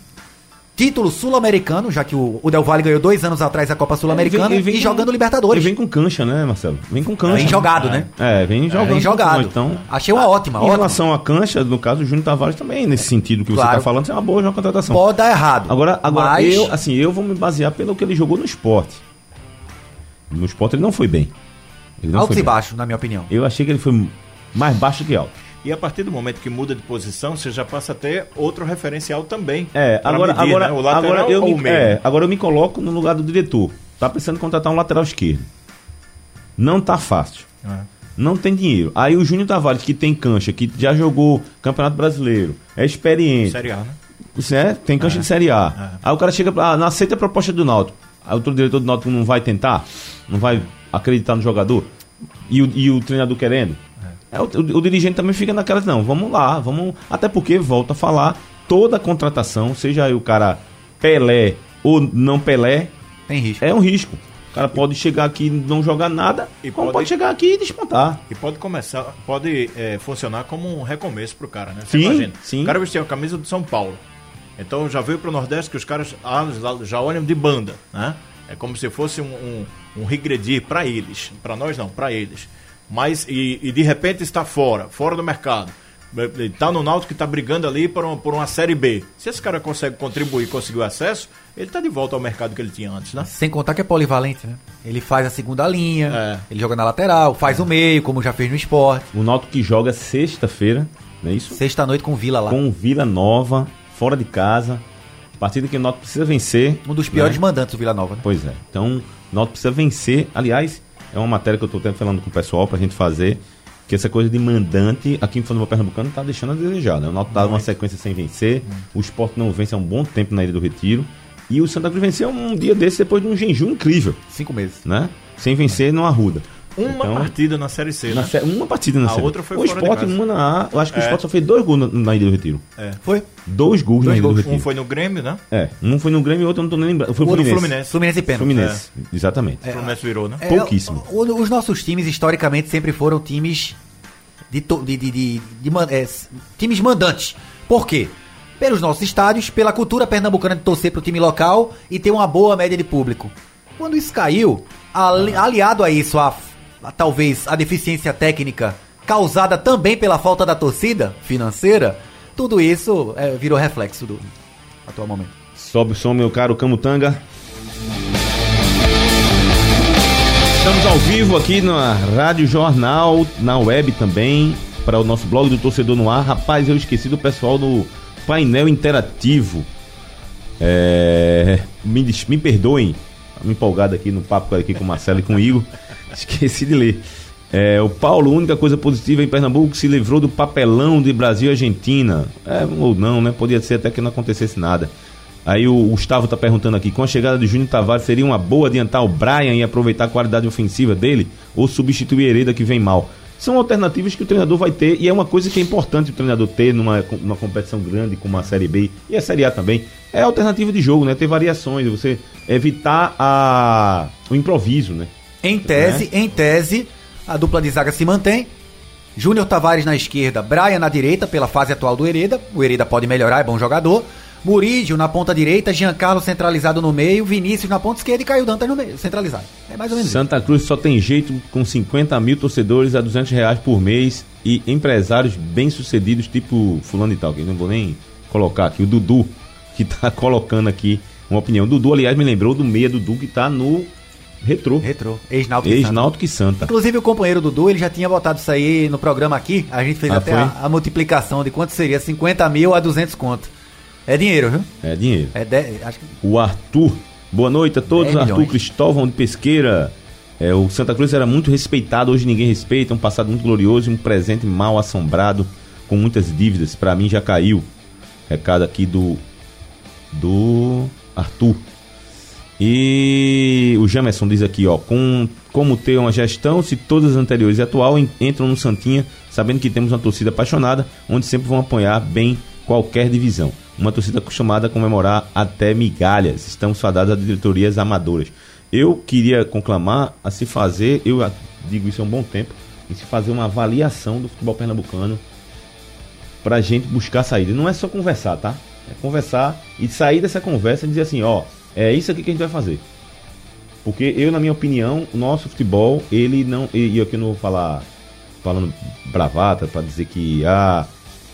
título sul-americano, já que o, o Del Valle ganhou dois anos atrás a Copa Sul-Americana, ele vem e com- jogando Libertadores. Ele vem com cancha, né, Marcelo? Vem com cancha. Vem jogado, né? É, vem jogando. Vem jogado. Então, Achei uma ótima, em ótima. relação à cancha, no caso, o Júnior Tavares também, nesse sentido que você está falando, é uma boa contratação. Pode dar errado. Agora, agora mas eu, assim, eu vou me basear pelo que ele jogou no esporte. No esporte ele não foi bem. Ele não altos foi e bem. baixos, na minha opinião. Eu achei que ele foi mais baixo que alto. E a partir do momento que muda de posição, você já passa a ter outro referencial também. É, agora, medir, agora, né? o lateral agora, eu me, é, agora eu me coloco no lugar do diretor. Tá precisando contratar um lateral esquerdo. Não tá fácil. É. Não tem dinheiro. Aí o Júnior Tavares, que tem cancha, que já jogou Campeonato Brasileiro, é experiente. Série A, né? É, tem cancha de Série A. Aí o cara chega. Ah, não aceita a proposta do Náutico. Aí o diretor do Náutico não vai tentar? Não vai acreditar no jogador? E o, e o treinador querendo? É, o, o- o dirigente também fica naquela, não, vamos lá, vamos. Até porque, volta a falar, toda contratação, seja aí o cara Pelé ou não Pelé, Tem risco. é um risco. O cara pode chegar aqui e não jogar nada, E como pode- pode... chegar aqui e despontar. E pode começar, pode é, funcionar como um recomeço pro cara, né? Você Sim, imagina. sim. O cara vestiu a camisa do São Paulo. Então já veio pro Nordeste que os caras ah, já- já olham de banda, né? É como se fosse um, um, um regredir para eles. Para nós não, para eles. Mas, e, e de repente está fora, fora do mercado. Ele tá no Náutico que tá brigando ali por uma, por uma Série B. Se esse cara consegue contribuir, conseguir o acesso, ele tá de volta ao mercado que ele tinha antes, né? Sem contar que é polivalente, né? Ele faz a segunda linha, É. ele joga na lateral, faz o meio, como já fez no esporte. O Náutico que joga sexta-feira, não é isso? Sexta-noite com o Vila lá. Com Vila Nova, fora de casa. Partida que o Náutico precisa vencer. Um dos piores né? mandantes do Vila Nova, né? Pois é. Então, o Náutico precisa vencer. Aliás, É uma matéria que eu tô até falando com o pessoal pra gente fazer. Que essa coisa de mandante aqui em Futebol Pernambucano tá deixando a desejar, né? O Náutico tá uma sequência sem vencer. O Sport não vence há um bom tempo na Ilha do Retiro. E o Santa Cruz venceu um dia desse depois de um jejum incrível, Cinco meses. né? Sem vencer no Arruda. Uma Então, partida na Série C, Na né? sé- uma partida na A série. outra foi o fora de Sport, casa. uma na A. Eu acho que o É. Sport só fez dois gols na, na Ilha do Retiro. Foi? Dois gols na Dois Ilha do gols. Retiro. Um foi no Grêmio, né? É, um foi no Grêmio e o outro eu não tô nem lembrando. Foi o O Fluminense. Fluminense. Fluminense e pênalti. Fluminense, exatamente. O Fluminense virou, né? É, Pouquíssimo. o- o- os nossos times, historicamente, sempre foram times de, to- de, de, de- de man- é, times mandantes. Por quê? Pelos nossos estádios, pela cultura pernambucana de torcer pro time local e ter uma boa média de público. Quando isso caiu, ali- aliado a isso, a, a talvez a deficiência técnica causada também pela falta da torcida financeira, tudo isso é, virou reflexo do atual momento. Sobe o som, meu caro Camutanga. Estamos ao vivo aqui na Rádio Jornal, na web também, para o nosso blog do Torcedor no Ar. Rapaz, eu esqueci do pessoal do painel interativo. É, me, me perdoem, me empolgado aqui no papo aqui com o Marcelo e com o Igor. Esqueci de ler. É, o Paulo, única coisa positiva em Pernambuco, se livrou do papelão de Brasil e Argentina. É, ou não, né? Podia ser até que não acontecesse nada. Aí o Gustavo tá perguntando aqui, com a chegada de Júnior Tavares, seria uma boa adiantar o Brian e aproveitar a qualidade ofensiva dele ou substituir Hereda que vem mal? São alternativas que o treinador vai ter e é uma coisa que é importante o treinador ter numa, numa competição grande como a Série B e a Série A também. É alternativa de jogo, né? Ter variações, você evitar a, o improviso, né? Em tese, em tese, a dupla de zaga se mantém. Júnior Tavares na esquerda, Brian na direita, pela fase atual do Hereda. O Hereda pode melhorar, é bom jogador. Murídio na ponta direita, Giancarlo centralizado no meio, Vinícius na ponta esquerda e Caio Dantas no meio, centralizado. É mais ou menos isso. Santa Cruz só tem jeito com 50 mil torcedores a 200 reais por mês e empresários bem-sucedidos, tipo fulano e tal, que não vou nem colocar aqui, o Dudu, que tá [laughs] colocando aqui uma opinião. O Dudu, aliás, me lembrou do meia Dudu que tá no Retrô. Retrô, ex-náutico. e Santa. Ex-Náutico e Santa. Inclusive o companheiro Dudu, ele já tinha botado isso aí no programa aqui. A gente fez Ah, até a, a multiplicação de quanto seria 50 mil a 200 conto. É dinheiro, viu? É dinheiro. É de, acho que O Arthur. Boa noite a todos. 10 Arthur milhões. Cristóvão de Pesqueira. É, o Santa Cruz era muito respeitado, hoje ninguém respeita. Um passado muito glorioso e um presente mal assombrado, com muitas dívidas. Pra mim já caiu. Recado aqui do. Do Arthur. E o Jamerson diz aqui, ó, com, como ter uma gestão se todas as anteriores e atual en- entram no Santinha, sabendo que temos uma torcida apaixonada, onde sempre vão apoiar bem qualquer divisão. Uma torcida acostumada a comemorar até migalhas. Estamos fadados a diretorias amadoras. Eu queria conclamar a se fazer, eu digo isso há um bom tempo, em se fazer uma avaliação do futebol pernambucano pra gente buscar saída. Não é só conversar, tá? É conversar e sair dessa conversa e dizer assim, ó, é isso aqui que a gente vai fazer. Porque eu, na minha opinião, o nosso futebol, ele não. E eu aqui não vou falar falando bravata pra dizer que ah,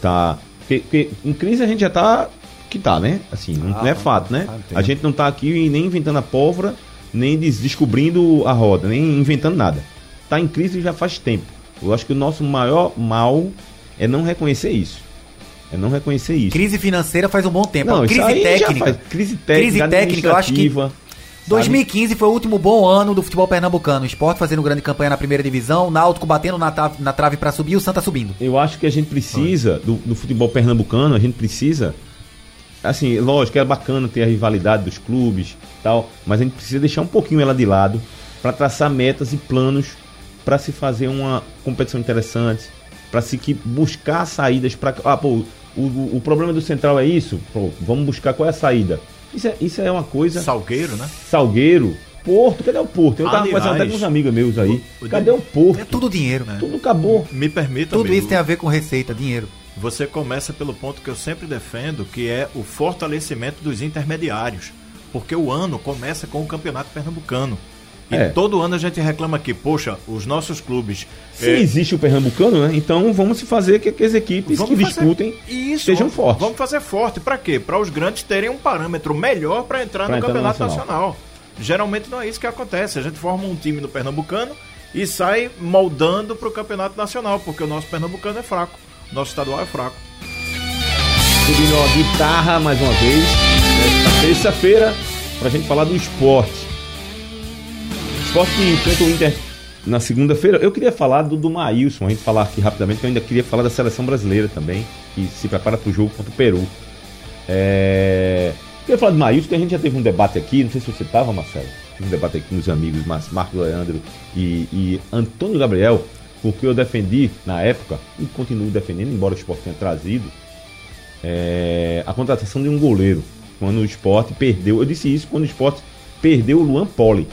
tá. Porque, porque em crise a gente já tá que tá, né? Assim, não, Ah, não é fato, né? entendo. A gente não tá aqui nem inventando a pólvora, nem des- descobrindo a roda, nem inventando nada. Tá em crise já faz tempo. Eu acho que o nosso maior mal é não reconhecer isso. É não reconhecer isso. crise financeira faz um bom tempo. Não, crise técnica. Crise técnica, Crise técnica, eu acho que sabe? 2015 foi o último bom ano do futebol pernambucano. O Sport fazendo grande campanha na primeira divisão, o Náutico batendo na, ta- na trave pra subir e o Santa subindo. Eu acho que a gente precisa, do, do futebol pernambucano, a gente precisa. Assim, lógico, é bacana ter a rivalidade dos clubes tal, mas a gente precisa deixar um pouquinho ela de lado para traçar metas e planos para se fazer uma competição interessante, para se que buscar saídas para. Ah, pô, o, o, problema do Central é isso? Pô, vamos buscar qual é a saída. Isso é, isso é uma coisa. Salgueiro, né? Salgueiro, Porto, cadê o Porto? Eu tava Aliás, conversando até com uns amigos meus aí. o- o cadê o Porto? É tudo dinheiro. Tudo acabou. Me permita, Tudo amigo, isso tem a ver com receita, dinheiro. Você começa pelo ponto que eu sempre defendo, que é o fortalecimento dos intermediários. Porque o ano começa com o Campeonato Pernambucano. E É. todo ano a gente reclama aqui, poxa, os nossos clubes. Se é, existe o Pernambucano, né? Então vamos se fazer que, que as equipes vamos que fazer- disputem Isso, sejam vamos- fortes. Vamos fazer forte. Pra quê? Para os grandes terem um parâmetro melhor para entrar Pra no entrar no Campeonato Nacional. Nacional. Geralmente não é isso que acontece. A gente forma um time no Pernambucano e sai moldando para o Campeonato Nacional, porque o nosso Pernambucano é fraco. O nosso estadual é fraco. Subindo a guitarra mais uma vez. Nesta terça-feira, pra gente falar do esporte. Esporte que enfrenta o Inter na segunda-feira, eu queria falar do, do Maílson, a gente falar aqui rapidamente, que eu ainda queria falar da seleção brasileira também, que se prepara para o jogo contra o Peru. É... Queria falar do Maílson, que a gente já teve um debate aqui, não sei se você estava, Marcelo, um debate aqui com os amigos Marcos Leandro e, e Antônio Gabriel, porque eu defendi na época, e continuo defendendo, embora o esporte tenha trazido, é... a contratação de um goleiro. Quando o esporte perdeu, eu disse isso quando o esporte perdeu o Luan Poli.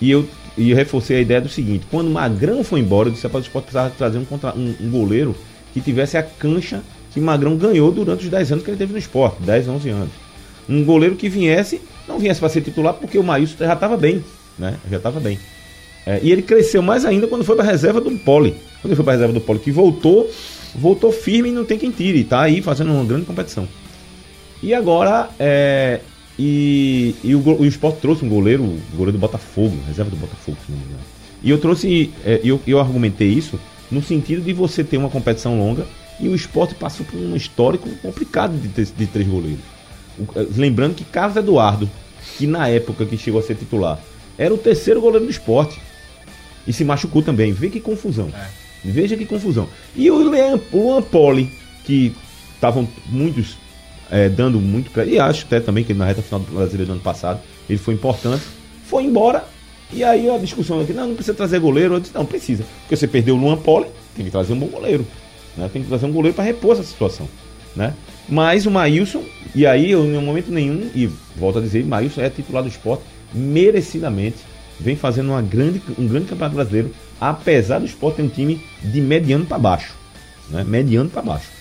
E eu, e eu reforcei a ideia do seguinte: quando o Magrão foi embora, eu disse que o esporte precisava trazer um, contra, um, um, goleiro que tivesse a cancha que Magrão ganhou durante os 10 anos que ele teve no esporte 10, 11 anos. Um goleiro que viesse, não viesse para ser titular, porque o Maílson já estava bem. Né? Já estava bem. É, e ele cresceu mais ainda quando foi para a reserva do Poli. Quando ele foi para a reserva do Poli, que voltou, voltou firme e não tem quem tire. Está aí fazendo uma grande competição. E agora, é, e, e o, o Sport trouxe um goleiro, o goleiro do Botafogo, reserva do Botafogo, se não me engano. E eu trouxe, é, eu, eu argumentei isso no sentido de você ter uma competição longa e o esporte passou por um histórico complicado de, ter, de três goleiros. É, lembrando que Carlos Eduardo, que na época que chegou a ser titular, era o terceiro goleiro do esporte. E se machucou também. Vê que confusão. É. Veja que confusão. E o Luan Poli, que estavam muitos é, dando muito crédito. E acho até também que na reta final do Brasileiro do ano passado ele foi importante. Foi embora. E aí a discussão aqui, não, não precisa trazer goleiro. Eu disse, não, precisa. Porque você perdeu o Luan Poli, tem que trazer um bom goleiro. Né? Tem que trazer um goleiro para repor essa situação. Né? Mas o Maílson, e aí eu, em momento nenhum, e volto a dizer, Maílson é titular do esporte merecidamente. Vem fazendo uma grande, um grande campeonato brasileiro, apesar do esporte ter um time de mediano para baixo. Né? Mediano para baixo.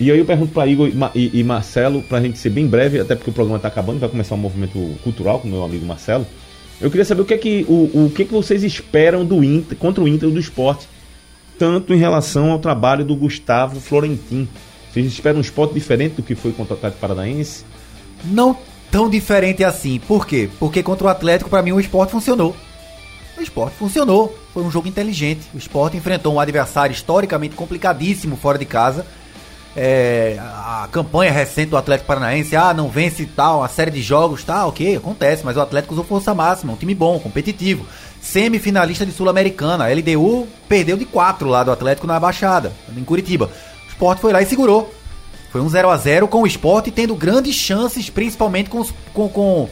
E aí eu pergunto para Igor e, e Marcelo, para a gente ser bem breve, até porque o programa está acabando, vai começar um movimento cultural com meu amigo Marcelo. Eu queria saber o que é que, o, o que, é que vocês esperam do Inter, contra o Inter do esporte, tanto em relação ao trabalho do Gustavo Florentin. Vocês esperam um esporte diferente do que foi contra o Atlético Paranaense? Não tão diferente assim. Por quê? Porque contra o Atlético, para mim, o esporte funcionou. O esporte funcionou. Foi um jogo inteligente. O esporte enfrentou um adversário historicamente complicadíssimo fora de casa é, a campanha recente do Atlético Paranaense, ah, não vence tal, a série de jogos, tá, ok, acontece, mas o Atlético usou força máxima, um time bom, competitivo. Semifinalista de Sul-Americana, a LDU perdeu de 4 lá do Atlético na Baixada, em Curitiba. O Sport foi lá e segurou. Foi um 0 a 0 com o Sport tendo grandes chances, principalmente com, com, com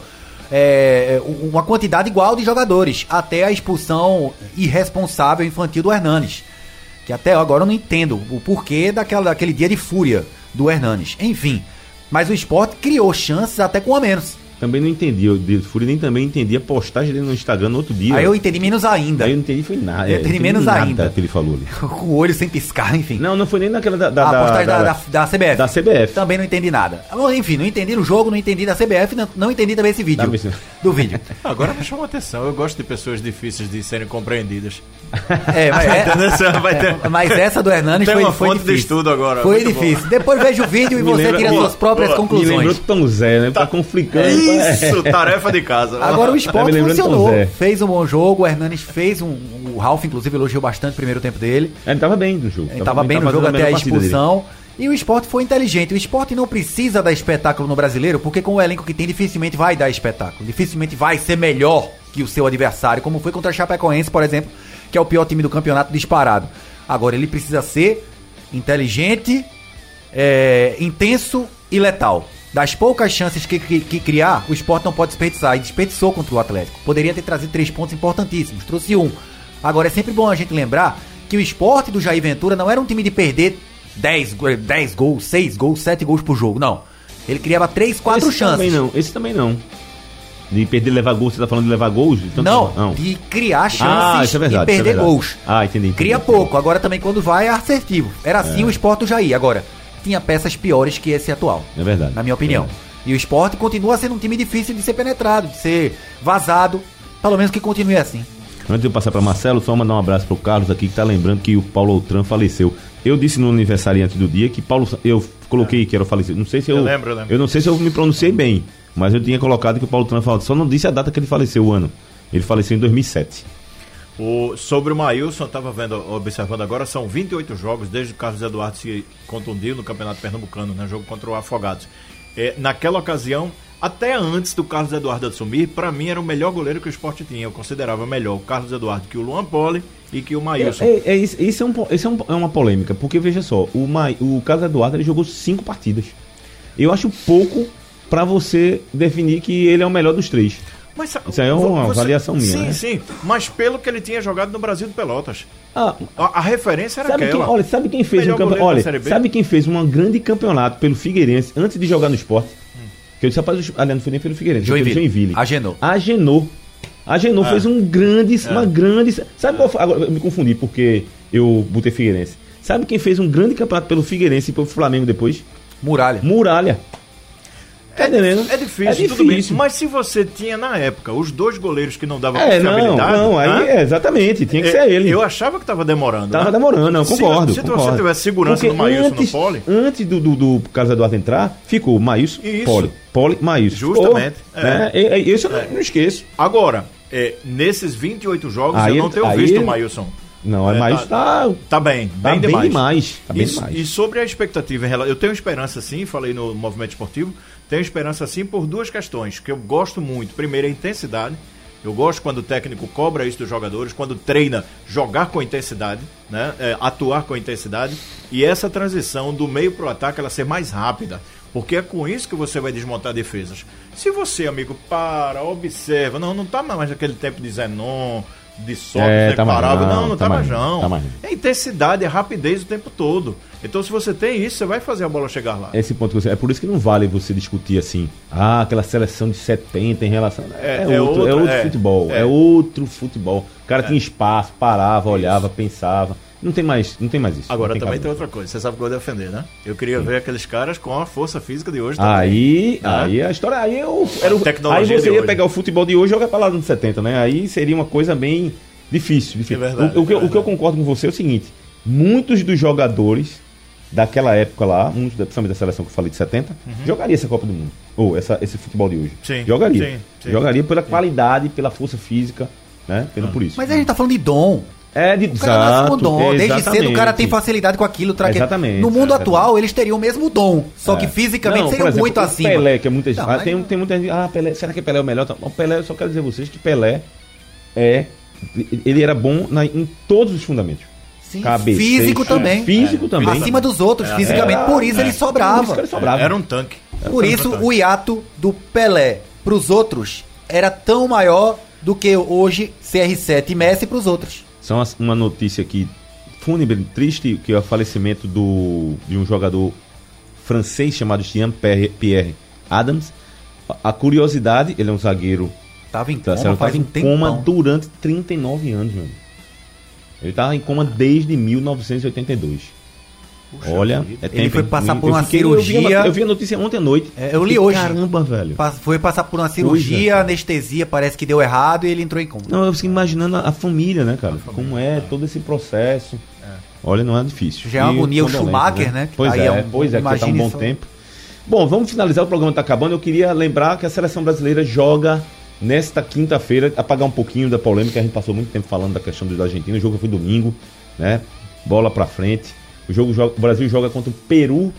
é, uma quantidade igual de jogadores, até a expulsão irresponsável infantil do Hernanes. Que até agora eu não entendo o porquê daquela, daquele dia de fúria do Hernanes. Enfim, mas o esporte criou chances até com a menos. Também não entendi, eu de Fúria nem também entendi a postagem dele no Instagram no outro dia. Aí eu entendi menos ainda. Aí eu não entendi foi nada. Eu entendi, menos nada ainda. que ele falou ali. [laughs] Com o olho sem piscar, enfim. Não, não foi nem naquela da... da a postagem da, da, da, CBF. Da CBF. Também não entendi nada. Enfim, não entendi o jogo, não entendi da CBF, não, não entendi também esse vídeo. Do vídeo. Agora me chamou atenção, eu gosto de pessoas difíceis de serem compreendidas. É, mas, é, [laughs] vai ter... mas essa do Hernandes Tem foi, uma foi fonte difícil. de estudo agora. Foi difícil. Bom. Depois veja o vídeo e você lembra, tira suas próprias boa, conclusões. Me lembrou Tom Zé, né? Tá, tá conflicando. Isso, tarefa de casa. Agora o esporte tá funcionou. Fez um bom jogo, o Hernanes fez um. O Ralf, inclusive, elogiou bastante o primeiro tempo dele. Ele tava bem no jogo. Ele tava, tava bem no jogo até a expulsão. E o esporte foi inteligente. O esporte não precisa dar espetáculo no brasileiro, porque com o elenco que tem, dificilmente vai dar espetáculo. Dificilmente vai ser melhor que o seu adversário, como foi contra a Chapecoense, por exemplo, que é o pior time do campeonato disparado. Agora, ele precisa ser inteligente, é, intenso e letal. Das poucas chances que, que, que, criar, o esporte não pode desperdiçar. E desperdiçou contra o Atlético. Poderia ter trazido três pontos importantíssimos. Trouxe um. Agora é sempre bom a gente lembrar que o esporte do Jair Ventura não era um time de perder 10, 10 gols, 6 gols, 7 gols por jogo. Não. Ele criava 3, 4 Esse chances. Também não. Esse também não. De perder levar gols, você tá falando de levar gols? Então, não, não, de criar chances ah, é verdade, e é perder é gols. Ah, entendi. entendi Cria entendi. pouco, agora também quando vai é assertivo. Era assim é. o esporte do Jair. Agora, tinha peças piores que esse atual. É verdade. Na minha opinião. É. E o esporte continua sendo um time difícil de ser penetrado, de ser vazado. Pelo menos que continue assim. Antes de eu passar para Marcelo, só mandar um abraço pro Carlos aqui que tá lembrando que o Paulo Outram faleceu. Eu disse no aniversário antes do dia que Paulo eu coloquei que era falecido. Não sei se eu, eu lembro, eu lembro. Eu não sei se eu me pronunciei bem, mas eu tinha colocado que o Paulo Outram falou, só não disse a data que ele faleceu o ano. Ele faleceu em 2007. O, sobre o Maílson, estava vendo, observando agora, são 28 jogos desde que o Carlos Eduardo se contundiu no Campeonato Pernambucano, né, jogo contra o Afogados. É, naquela ocasião, Até antes do Carlos Eduardo assumir, pra mim era o melhor goleiro que o esporte tinha. Eu considerava melhor o Carlos Eduardo que o Luan Poli e que o Maílson. É, é, é, isso, isso é, um, isso é, um, é uma polêmica, porque veja só, o, Ma, o Carlos Eduardo ele jogou cinco partidas. Eu acho pouco pra você definir que ele é o melhor dos três. Mas, Isso aí é uma avaliação minha, Sim, né? sim. Mas pelo que ele tinha jogado no Brasil de Pelotas. Ah, A, a referência era Sabe quem, aquela. olha, sabe quem fez um campe... olha, sabe quem fez um grande campeonato pelo Figueirense antes de jogar no esporte? Hum. Que eu disse, rapaz, aliás, não foi nem pelo Figueirense, foi pelo Joinville. Joinville. Agenor. Agenor. Agenor É. fez um grande, uma grande. Sabe qual foi? Agora eu me confundi porque eu botei Figueirense. Sabe quem fez um grande campeonato pelo Figueirense e pelo Flamengo depois? Muralha. Muralha. Tá entendendo? É difícil, É tudo bem. difícil. Mas se você tinha na época os dois goleiros que não davam É, não, confiabilidade. não, aí né? é, exatamente, tinha que É, ser ele. Eu achava que tava demorando. Tava né? demorando, não, Se- concordo. Se, concordo. você tivesse segurança Porque no Maílson antes, no Poli, Antes do, do, do Carlos Eduardo entrar, ficou Maílson, Isso. Poli. Poli, Maílson. Justamente, Ficou, né? E- e- Isso eu não, não esqueço. agora, é, nesses 28 jogos, Aí eu não tenho visto ele- o Maílson. Não, é, É, Maílson tá, Tá bem, tá bem, bem demais. demais. Tá bem e, demais. e sobre a expectativa. Eu tenho esperança sim, falei no movimento esportivo, tenho esperança sim por duas questões, que eu gosto muito. Primeiro, a intensidade. Eu gosto quando o técnico cobra isso dos jogadores, quando treina jogar com intensidade, né? É, atuar com intensidade. E essa transição do meio pro ataque ela ser mais rápida. Porque é com isso que você vai desmontar defesas. Se você, amigo, para, observa, não, não tá mais naquele tempo de Zenon, de Sócrates, É, né, tá não, não, não tá tá, não. tá mais. É intensidade, é rapidez o tempo todo. Então, se você tem isso, você vai fazer a bola chegar lá. Esse ponto que você. É por isso que não vale você discutir assim. Ah, aquela seleção de 70 em relação. É, É, é outro, é outro, outro é, futebol. É. é. outro futebol. O cara tinha espaço, parava, olhava, pensava. Não tem mais, não tem mais isso. Agora Não também tem cabimento. outra coisa, você sabe que eu vou defender, né? Eu queria ver aqueles caras com a força física de hoje também. Aí, Ah. aí a história. Aí, eu, era aí você ia hoje. pegar o futebol de hoje e jogar pra lá nos 70, né? Aí seria uma coisa bem difícil. difícil. É verdade, o, o que, eu- é o que eu concordo com você é o seguinte: muitos dos jogadores daquela época lá, muitos, da- principalmente da seleção que eu falei de 70, jogaria essa Copa do Mundo. Ou essa, esse futebol de hoje. Uhum. Sim, Jogaria. sim, sim. Jogaria pela qualidade, pela força física, né? Pelo por isso. Mas a gente tá falando de dom. É de O cara nasce com dom. Desde exatamente. cedo o cara tem facilidade com aquilo. tra- Exatamente, No mundo exatamente. atual, eles teriam o mesmo dom. Só que É. fisicamente Não, seriam exemplo, muito o acima. Pelé, que é muita Não, ah, mas- tem, tem muita gente. Ah, Pelé, será que Pelé é o melhor? Não, Pelé, eu só quero dizer a vocês que Pelé é. Ele era bom na- em todos os fundamentos. Sim, Cabeceio, físico também. Físico também. Acima dos outros, É, fisicamente. Era- Por isso é. ele Por sobrava. isso que ele sobrava. Era um tanque. Por isso o hiato do Pelé pros outros era tão maior do que hoje CR7 e Messi pros outros. Só uma, notícia aqui fúnebre, triste, que é o falecimento do, de um jogador francês chamado Jean Pierre, Pierre Adams. A, curiosidade, ele é um zagueiro Tava em Tá, coma faz tava um em tempão. coma durante 39 anos, amigo. Ele tava em coma desde 1982. Olha, é Ele foi passar por uma fiquei- eu vi cirurgia. Eu vi a notícia ontem à noite. É, eu li hoje. Caramba, velho. Foi passar por uma cirurgia, Coisa. anestesia, parece que deu errado e ele entrou em coma. Não, eu fiquei imaginando a, a família, né, cara? Como é todo esse processo. Olha, não é difícil. Já é uma agonia o Schumacher, né? Que Pois aí é, é um- pois é, que já tá um bom só. tempo. Bom, vamos finalizar, o programa tá acabando. Eu queria lembrar que a seleção brasileira joga nesta quinta-feira, apagar um pouquinho da polêmica, a gente passou muito tempo falando da questão da Argentina, o jogo foi domingo, né? Bola pra frente. O jogo joga- o Brasil joga contra o Peru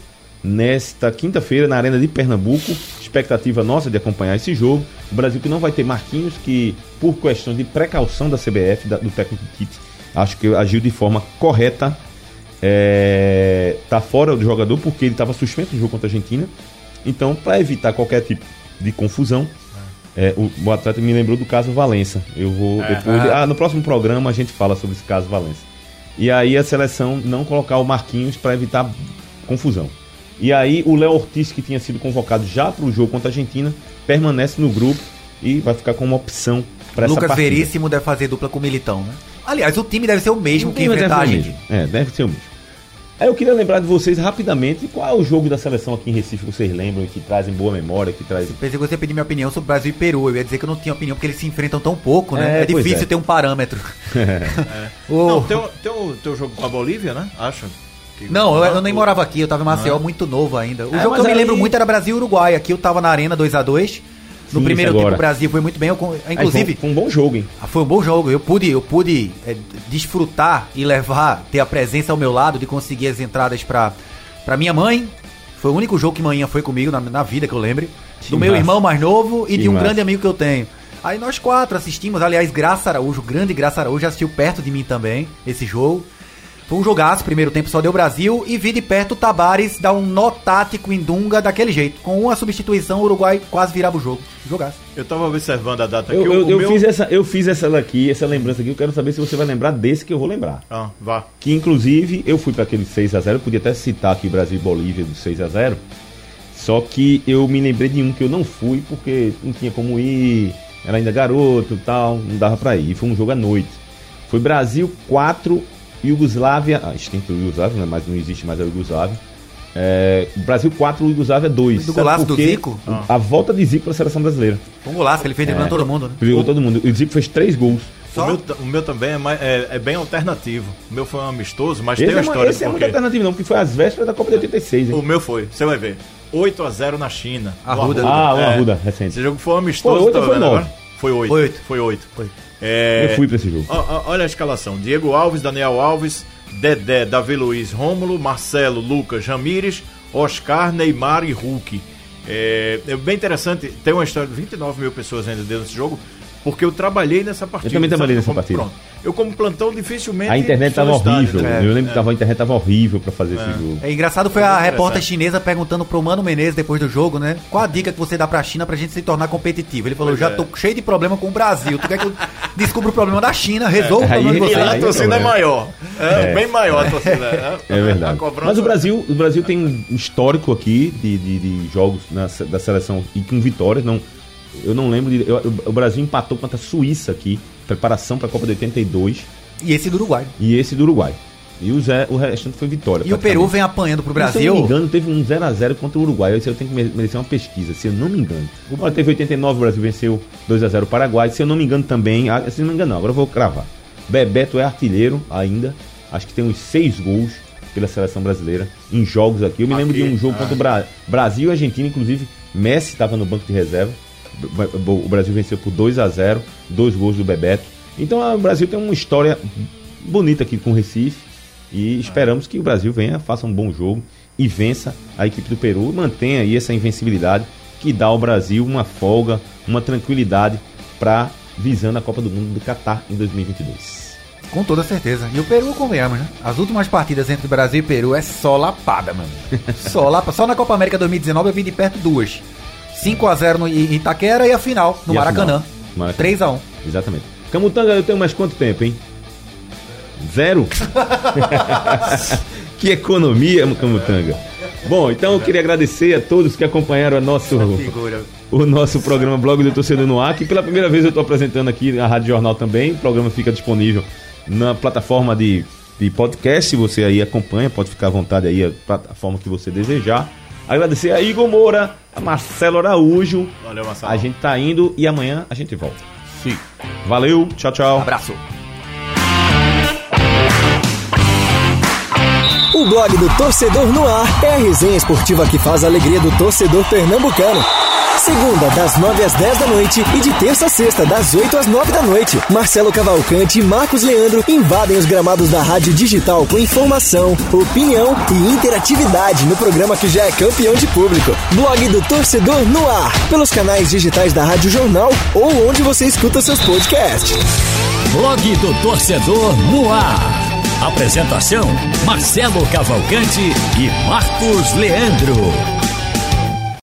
nesta quinta-feira na Arena de Pernambuco. Expectativa nossa de acompanhar esse jogo. O Brasil que não vai ter Marquinhos, que por questão de precaução da CBF, da- do técnico Tite, acho que agiu de forma correta. É, tá fora do jogador porque ele estava suspenso no jogo contra a Argentina. Então, para evitar qualquer tipo de confusão, é, o, o atleta me lembrou do caso Valença. Eu vou depois. Ah, no próximo programa a gente fala sobre esse caso Valença. E aí a seleção não colocar o Marquinhos para evitar confusão. E aí o Léo Ortiz, que tinha sido convocado já para o jogo contra a Argentina, permanece no grupo e vai ficar como uma opção para essa Lucas partida. Veríssimo deve fazer dupla com o Militão, né? Aliás, o time deve ser o mesmo O que enfrentar a mesmo. É, deve ser o mesmo. Aí eu queria lembrar de vocês rapidamente qual é o jogo da seleção aqui em Recife que vocês lembram, que trazem boa memória, que traz. Pensei que você pedir minha opinião sobre Brasil e Peru. Eu ia dizer que eu não tinha opinião porque eles se enfrentam tão pouco, né? É, É, difícil é. ter um parâmetro. [laughs] O- Não, tem, o- tem o teu jogo com a Bolívia, né? Acho. Não, eu, eu nem o- morava aqui, eu tava em Maceió muito novo ainda. O É, jogo que eu me aí- lembro muito era Brasil e Uruguai. Aqui eu tava na Arena 2 a 2 No Sim, primeiro isso tempo agora. o Brasil foi muito bem. Eu, Aí inclusive, foi, um bom jogo, hein? Ah, Foi um bom jogo. Eu pude, eu pude é, desfrutar e levar, ter a presença ao meu lado de conseguir as entradas para para minha mãe, Foi o único jogo que manhã foi comigo na, na vida que eu lembre. Que Do meu massa. irmão mais novo e Que de um massa. grande amigo que eu tenho. Aí nós quatro assistimos, aliás, Graça Araújo, o grande Graça Araújo, assistiu perto de mim também esse jogo. Foi um jogaço, primeiro tempo só deu Brasil e vi de perto o Tabares dar um nó tático em Dunga daquele jeito. Com uma substituição, o Uruguai quase virava o jogo. Jogaço. Eu tava observando a data Eu, aqui. eu, o eu meu- fiz essa, eu fiz essa daqui, essa lembrança aqui. Eu quero saber se você vai lembrar desse que eu vou lembrar. Ah, vá. Que inclusive eu fui para aquele 6 a 0 eu podia até citar aqui Brasil e Bolívia do 6 a 0 Só que eu me lembrei de um que eu não fui porque não tinha como ir, era ainda garoto e tal, não dava pra ir. Foi um jogo à noite. Foi Brasil 4, Iugoslávia. Ah, extinto Iugoslávia, né? mas não existe mais a Iugoslávia. É, Brasil 4, Iugoslávia 2. Do golaço do? Zico? A volta de Zico pra seleção brasileira. Um golaço que ele fez driblando todo mundo, né? Jogou todo mundo. O Zico fez três gols. O meu, o meu também é, mais- é- é bem alternativo. O meu foi um amistoso, mas Esse, tem uma é, história esse é por muito alternativo, não, porque foi às vésperas da Copa de 86. hein? O meu foi, você vai ver. 8 a 0 na China. Arruda. No Ah, o É. Arruda, recente. Esse jogo foi um amistoso. Foi oito tá ou foi vendo nove? agora? Foi 8. Foi oito. Foi 8. Foi. É, Eu fui pra esse jogo. ó, olha a escalação: Diego Alves, Daniel Alves, Dedé, Davi Luiz, Rômulo, Marcelo, Lucas, Ramires, Oscar, Neymar e Hulk. É, é bem interessante, tem uma história de 29 mil pessoas ainda dentro desse jogo, porque eu trabalhei nessa partida. também trabalhei nessa como- partida. Pronto. Eu, como plantão, dificilmente. A internet sou tava no estádio, horrível. né? Eu lembro que tava, a internet tava horrível pra fazer esse jogo. É engraçado foi Foi a repórter chinesa perguntando pro Mano Menezes depois do jogo, né? Qual a dica que você dá pra China pra gente se tornar competitivo? Ele falou: Pois já é. tô cheio de problema com o Brasil. Tu quer que eu descubra o problema da China, resolva o Aí- problema de E vocês? lá a Aí é torcida é maior. É, É. bem maior a torcida. né? É verdade. A Mas o Brasil, o Brasil tem um histórico aqui de, de, de jogos na da seleção e com vitórias. Não, eu não lembro. De, eu- o Brasil empatou contra a Suíça aqui, preparação para a Copa de 82 E esse do Uruguai. e esse do Uruguai. E o, Zé, o restante foi vitória. E o Peru vem apanhando pro Se eu não me Brasil. engano, teve um 0x0 contra o Uruguai. Isso eu tenho que mere- merecer uma pesquisa, se eu não me engano. Agora teve 89, o Brasil venceu 2x0 o Paraguai. Se eu não me engano também, ah, se não me engano, não, agora eu vou cravar. Bebeto é artilheiro ainda. Acho que tem uns 6 gols pela seleção brasileira em jogos aqui. Eu me lembro de um jogo contra o Bra- Brasil e Argentina, inclusive. Messi estava no banco de reserva. O Brasil venceu por 2 a 0 dois gols do Bebeto. Então ah, o Brasil tem uma história bonita aqui com o Recife. E esperamos que o Brasil venha, faça um bom jogo e vença a equipe do Peru e mantenha aí essa invencibilidade que dá ao Brasil uma folga, uma tranquilidade para visando a Copa do Mundo do Catar em 2022. Com toda certeza. E o Peru, convenhamos, né? As últimas partidas entre Brasil e Peru é só lapada, mano. [laughs] só lapada. Só na Copa América 2019 eu vi de perto duas. 5x0 no I- Itaquera e a final, no E a Maracanã. final? Maracanã. 3x1. Exatamente. Camutanga, eu tenho mais quanto tempo, hein? Zero? [laughs] que economia, Camutanga. Bom, então eu queria agradecer a todos que acompanharam a nosso, o nosso programa Blog do Torcedor no Ar, que pela primeira vez eu estou apresentando aqui na Rádio Jornal também. O programa fica disponível na plataforma de, de podcast. Você aí acompanha, pode ficar à vontade aí, a plataforma que você desejar. Agradecer a Igor Moura, a Marcelo Araújo. Valeu, Marcelo. A gente tá indo e amanhã a gente volta. Sim. Valeu, tchau, tchau. Abraço. O blog do Torcedor no Ar é a resenha esportiva que faz a alegria do torcedor pernambucano. Segunda, das 9 às 10 da noite e de terça a sexta, das 8 às 9 da noite. Marcelo Cavalcante e Marcos Leandro invadem os gramados da Rádio Digital com informação, opinião e interatividade no programa que já é campeão de público. Blog do Torcedor no Ar, pelos canais digitais da Rádio Jornal ou onde você escuta seus podcasts. Blog do Torcedor no ar. Apresentação: Marcelo Cavalcante e Marcos Leandro.